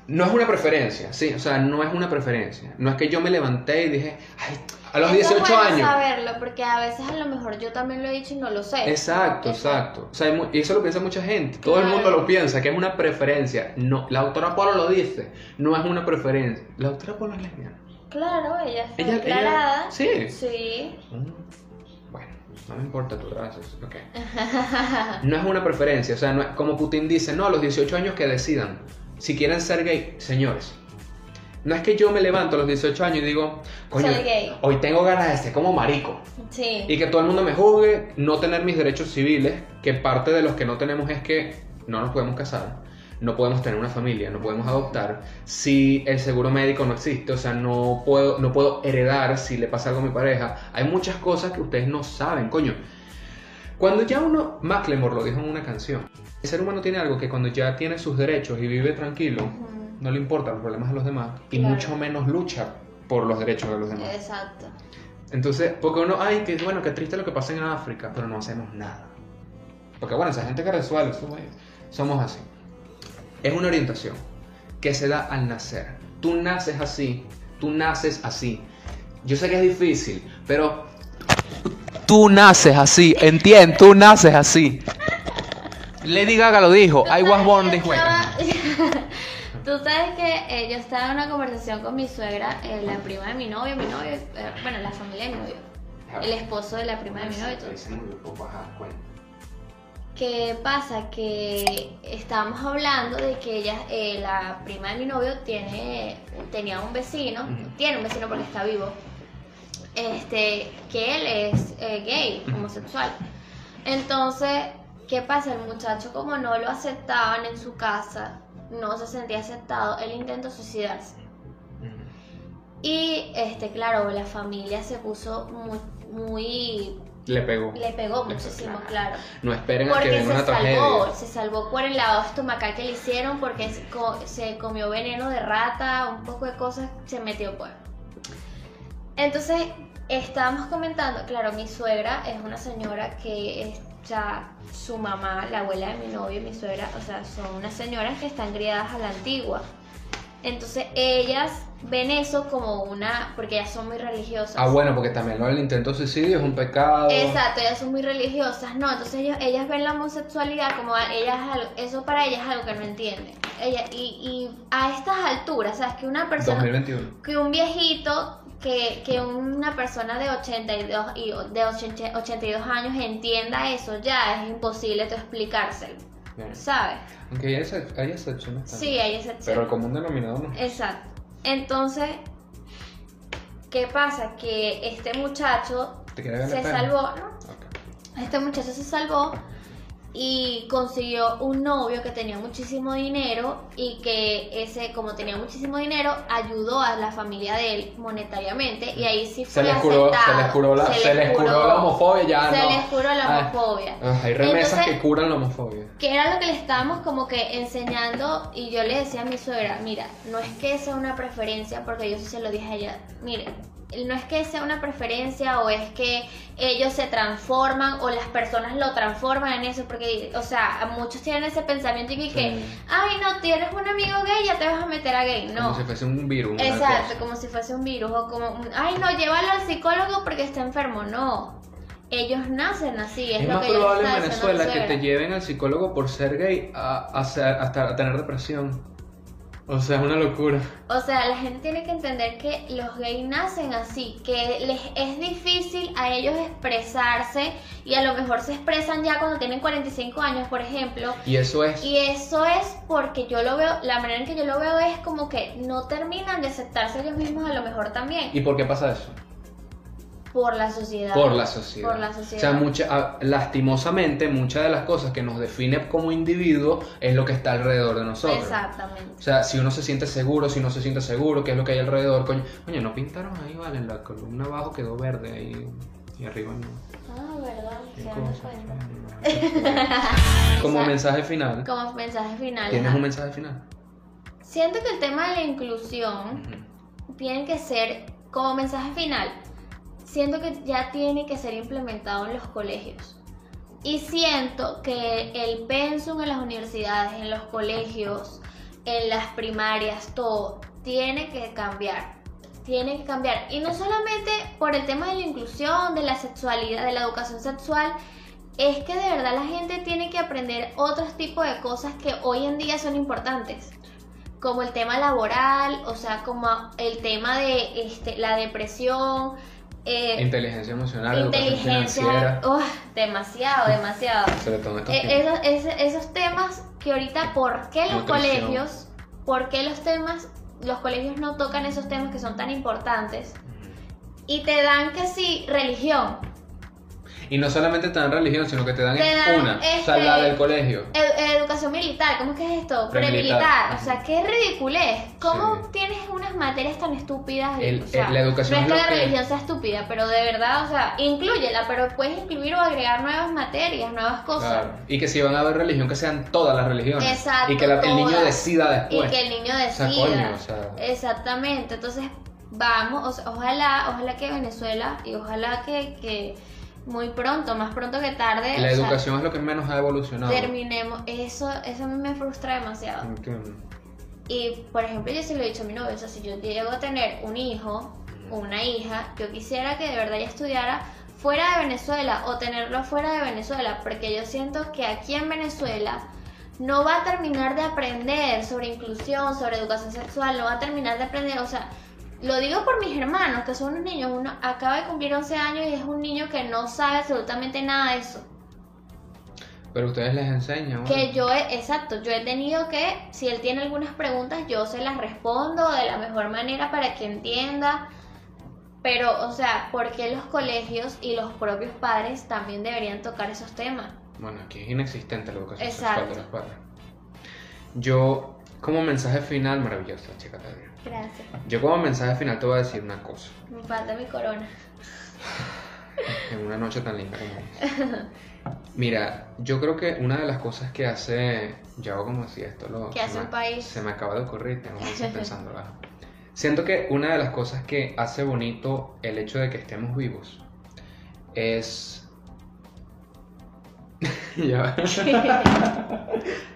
No es una preferencia, sí, o sea, no es una preferencia. No es que yo me levanté y dije, ay, a los Eso 18 es bueno años. saberlo, porque a veces a lo mejor yo también lo he dicho y no lo sé. Exacto, exacto. O sea, y eso lo piensa mucha gente. Todo el mundo lo piensa, que es una preferencia. No, la autora Polo lo dice. No es una preferencia. La autora Polo es lesbiana. Claro, ella está Ella- ella- declarada. sí. Sí. Mm, Bueno, no me importa tu raza. es- ok. No es una preferencia, o sea, no es- como Putin dice, no, a los 18 años que decidan. Si quieren ser gay, señores. No es que yo me levanto a los 18 años y digo, coño, gay. hoy tengo ganas de ser como marico. Sí. Y que todo el mundo me juzgue, no tener mis derechos civiles, que parte de los que no tenemos es que no nos podemos casar. No podemos tener una familia, no podemos adoptar, si el seguro médico no existe, o sea, no puedo, no puedo heredar si le pasa algo a mi pareja. Hay muchas cosas que ustedes no saben, coño. Cuando ya uno, Macklemore lo dijo en una canción, el ser humano tiene algo que cuando ya tiene sus derechos y vive tranquilo, no le importan los problemas de los demás y Claro. mucho menos lucha por los derechos de los demás. Exacto. Entonces, porque uno, ay, que bueno, qué triste lo que pasa en África, pero no hacemos nada. Porque bueno, esa gente que resuelve, somos así. Es una orientación que se da al nacer. Tú naces así, tú naces así. Yo sé que es difícil, pero tú naces así, entiendes, tú naces así. Lady Gaga lo dijo, I was born this way. Tú sabes que eh, yo estaba en una conversación con mi suegra, eh, la prima de mi novio, mi novio, eh, bueno, la familia de mi novio, el esposo de la prima de mi novio. todo. ¿Qué pasa? Que estábamos hablando de que ella, eh, la prima de mi novio, tiene, tenía un vecino, tiene un vecino porque está vivo, este, que él es eh, gay, homosexual. Entonces, ¿qué pasa? El muchacho, como no lo aceptaban en su casa, no se sentía aceptado, él intentó suicidarse. Y, este, claro, la familia se puso muy, muy Le pegó. le pegó muchísimo, claro. No esperen a que Porque venga se una tragedia. se salvó por el lavado estomacal que le hicieron, porque se, co- se comió veneno de rata, un poco de cosas, se metió pues. Entonces, estábamos comentando, claro, mi suegra es una señora que es ya su mamá, la abuela de mi novio y mi suegra, o sea, son unas señoras que están criadas a la antigua. Entonces, ellas ven eso como una, porque ellas son muy religiosas. Ah, bueno, porque también lo del intento de suicidio es un pecado. Exacto, ellas son muy religiosas, no, entonces ellos, ellas ven la homosexualidad como a- ellas eso para ellas es algo que no entienden. Ella, y, y a estas alturas, sabes que una persona, 2021. que un viejito, que, que una persona de 82 y de 80 82 años entienda eso ya es imposible tú explicárselo, Aunque hay, hay excepciones. también. Sí, hay excepciones. Pero el común denominador no. Exacto. Entonces, ¿qué pasa? Que este muchacho ¿Te quieres ver se salvó, ¿no? Este muchacho se salvó y consiguió un novio que tenía muchísimo dinero y que ese, como tenía muchísimo dinero, ayudó a la familia de él monetariamente y ahí sí Se fue les curó, se aceptado. les curó la, se les curó la homofobia ya. Se no. les curó la Ah, homofobia. ah, hay remesas Entonces, que curan la homofobia. que era lo que le estábamos como que enseñando y yo le decía a mi suegra, mira, no es que sea una preferencia, porque yo sí se lo dije a ella, mire, no es que sea una preferencia o es que ellos se transforman o las personas lo transforman en eso, porque, o sea, muchos tienen ese pensamiento y que, Sí. ay, no, tienes un amigo gay, ya te vas a meter a gay, no. Como si fuese un virus. Exacto, cosa. como si fuese un virus o como, ay, no, llévalo al psicólogo porque está enfermo, no. Ellos nacen así, es, Es lo más que probable en Venezuela que te lleven al psicólogo por ser gay a, a ser- a tener depresión. O sea, es una locura. O sea, la gente tiene que entender que los gays nacen así, que les es difícil a ellos expresarse y a lo mejor se expresan ya cuando tienen 45 años, por ejemplo. Y eso es. Y eso es porque yo lo veo, la manera en que yo lo veo es como que no terminan de aceptarse ellos mismos a lo mejor también ¿Y por qué pasa eso? Por la sociedad. Por la sociedad. Por la O sea, sociedad. mucha, ah, lastimosamente, muchas de las cosas que nos define como individuo es lo que está alrededor de nosotros. Exactamente. O sea, si uno se siente seguro, si no se siente seguro, qué es lo que hay alrededor, coño. Coño, no pintaron ahí, vale, en la columna abajo quedó verde ahí y arriba no. Ah, verdad, se dan cuenta. Como mensaje final. Como mensaje final. ¿Tienes ajá. un mensaje final? Siento que el tema de la inclusión tiene que ser, como mensaje final, siento que ya tiene que ser implementado en los colegios. Y siento que el pensum en las universidades, en los colegios, en las primarias, todo, tiene que cambiar. Tiene que cambiar. Y no solamente por el tema de la inclusión, de la sexualidad, de la educación sexual, es que de verdad la gente tiene que aprender otros tipos de cosas que hoy en día son importantes como el tema laboral, o sea, como el tema de este, la depresión, eh, Inteligencia emocional, inteligencia. ¡Uf! demasiado, demasiado. Eh, esos, esos- esos temas que ahorita, ¿por qué los Nutrición. colegios, por qué los temas, los colegios no tocan esos temas que son tan importantes? Y te dan que sí, religión. Y no solamente te dan religión, sino que te dan, Te dan, una, o sea, este, la del colegio. Ed- educación militar, ¿cómo que es esto? Premilitar. O sea, qué ridiculez. ¿Cómo Sí. tienes unas materias tan estúpidas? El- o sea, el- la educación no es es que la religión sea estúpida, pero de verdad, o sea, incluyela, pero puedes incluir o agregar nuevas materias, nuevas cosas. Claro. Y que si van a haber religión, que sean todas las religiones. Exacto, Y que la- el niño decida Y después. que el niño O sea, decida. coño, o sea. Exactamente. Entonces, vamos, o sea, ojalá, ojalá que Venezuela y ojalá que, que muy pronto, más pronto que tarde, La sea, educación es lo que menos ha evolucionado. terminemos. Eso, eso a mí me frustra demasiado. Entiendo. Y, por ejemplo, yo se lo he dicho a mi novio, o sea, si yo llego a tener un hijo o una hija, yo quisiera que de verdad ella estudiara fuera de Venezuela o tenerlo fuera de Venezuela, porque yo siento que aquí en Venezuela no va a terminar de aprender sobre inclusión, sobre educación sexual, no va a terminar de aprender, o sea, lo digo por mis hermanos, que son unos niños, uno acaba de cumplir 11 años y es un niño que no sabe absolutamente nada de eso. Pero ustedes les enseñan. Que bueno. yo he, exacto, yo he tenido que, si él tiene algunas preguntas, yo se las respondo de la mejor manera para que entienda. Pero, o sea, ¿por qué los colegios y los propios padres también deberían tocar esos temas? Bueno, aquí es inexistente la educación Exacto. sexual de los padres. Yo, como mensaje final, maravillosa, chica. Gracias. Yo como mensaje final te voy a decir una cosa. Me falta mi corona. En una noche tan linda como. Mira, yo creo que una de las cosas que hace, yo hago como si esto lo... Que hace me- un país. Se me acaba de ocurrir, tengo meses pensando, ¿verdad? Siento que una de las cosas que hace bonito el hecho de que estemos vivos es... ya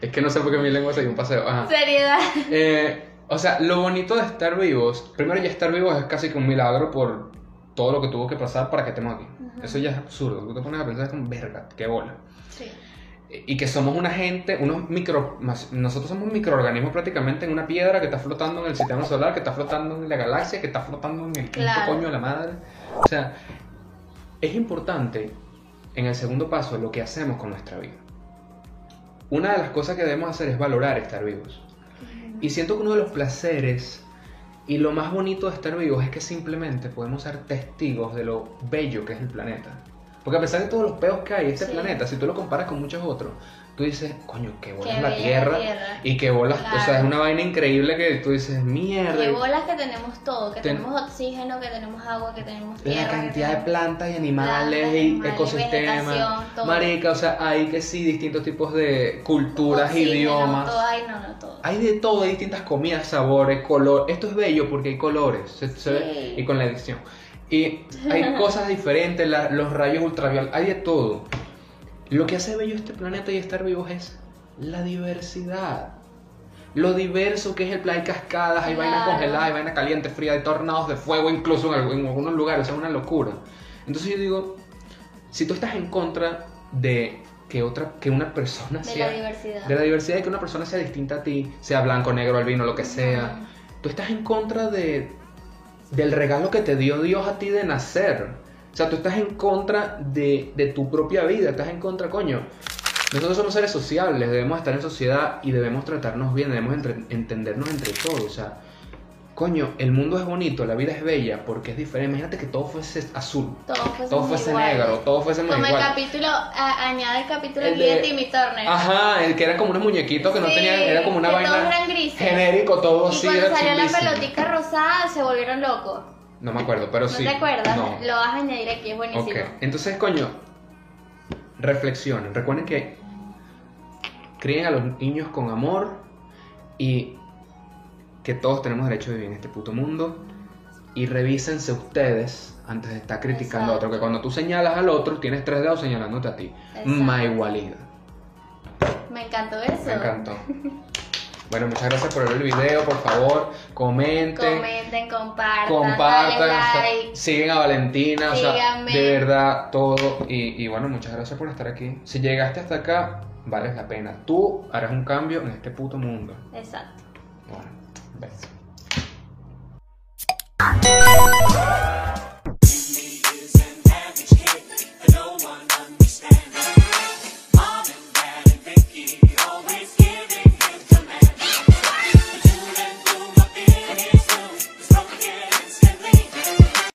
es que no sé por qué mi lengua se dio un paseo. Ajá. Seriedad. Eh, o sea, lo bonito de estar vivos, primero ya estar vivos es casi que un milagro por todo lo que tuvo que pasar para que estemos aquí. Eso ya es absurdo. Tú te pones a pensar es como, verga, qué bola. Sí. Y que somos una gente, unos micro... Nosotros somos un microorganismo prácticamente en una piedra que está flotando en el sistema solar, que está flotando en la galaxia, que está flotando en el quinto Claro. coño de la madre. O sea, es importante en el segundo paso lo que hacemos con nuestra vida. Una de las cosas que debemos hacer es valorar estar vivos. Y siento que uno de los placeres y lo más bonito de estar vivos es que simplemente podemos ser testigos de lo bello que es el planeta. Porque a pesar de todos los peos que hay en este Sí. planeta, si tú lo comparas con muchos otros, tú dices, coño, qué bola Qué es la tierra, la Tierra. y qué bolas, o sea, es una vaina increíble que tú dices, mierda. Qué bolas que tenemos todo, que Ten- tenemos oxígeno, que tenemos agua, que tenemos La tierra. que cantidad de plantas y animales plantas, y animales, ecosistemas. todo. Marica, o sea, hay que sí distintos tipos de culturas, Oxígeno, idiomas. Todo, ay, no, no, todo. Hay de todo, hay distintas comidas, sabores, color. Esto es bello porque hay colores, se, se ve, y con la edición. Y hay cosas diferentes, la- los rayos ultravioletas, hay de todo. Lo que hace bello este planeta y estar vivos es la diversidad. Lo diverso que es el plan, hay cascadas, hay vainas Claro. congeladas, hay vainas calientes, frías, hay tornados de fuego, incluso en, algu- en algunos lugares, o sea, una locura. Entonces yo digo, si tú estás en contra de que otra, que una persona De sea la diversidad. de la diversidad de que una persona sea distinta a ti, sea blanco, negro, albino, lo que sea. Tú estás en contra de, del regalo que te dio Dios a ti de nacer. O sea, tú estás en contra de, de tu propia vida, estás en contra, coño. Nosotros somos seres sociables, debemos estar en sociedad y debemos tratarnos bien, debemos entre- entendernos entre todos. O sea, coño, el mundo es bonito, la vida es bella porque es diferente. Imagínate que todo fuese azul, Todo fuese, todo fuese negro, todo fuese Como el capítulo, a- añade el capítulo El 10 de- de Timmy Turner. Ajá, el que era como unos muñequitos que no tenían, era como una que vaina todos eran grises. genérico, todo y así. cuando era salió la pelotica rosada se volvieron locos. No me acuerdo, pero ¿No sí. te acuerdas? No. Lo vas a añadir aquí, es buenísimo. Ok, entonces, coño, reflexionen. Recuerden que críen a los niños con amor y que todos tenemos derecho a vivir en este puto mundo. Y revísense ustedes antes de estar criticando a otro. Que cuando tú señalas al otro, tienes tres dedos señalándote a ti. Exacto. Ma igualidad. Me encantó eso. Me encantó. Bueno, muchas gracias por ver el video, por favor, comenten. Comenten, compartan. Compartan, like. siguen a Valentina, o sea, de verdad, todo. Y, bueno, muchas gracias por estar aquí. Si llegaste hasta acá, vales la pena. Tú harás un cambio en este puto mundo. Exacto. Bueno, beso.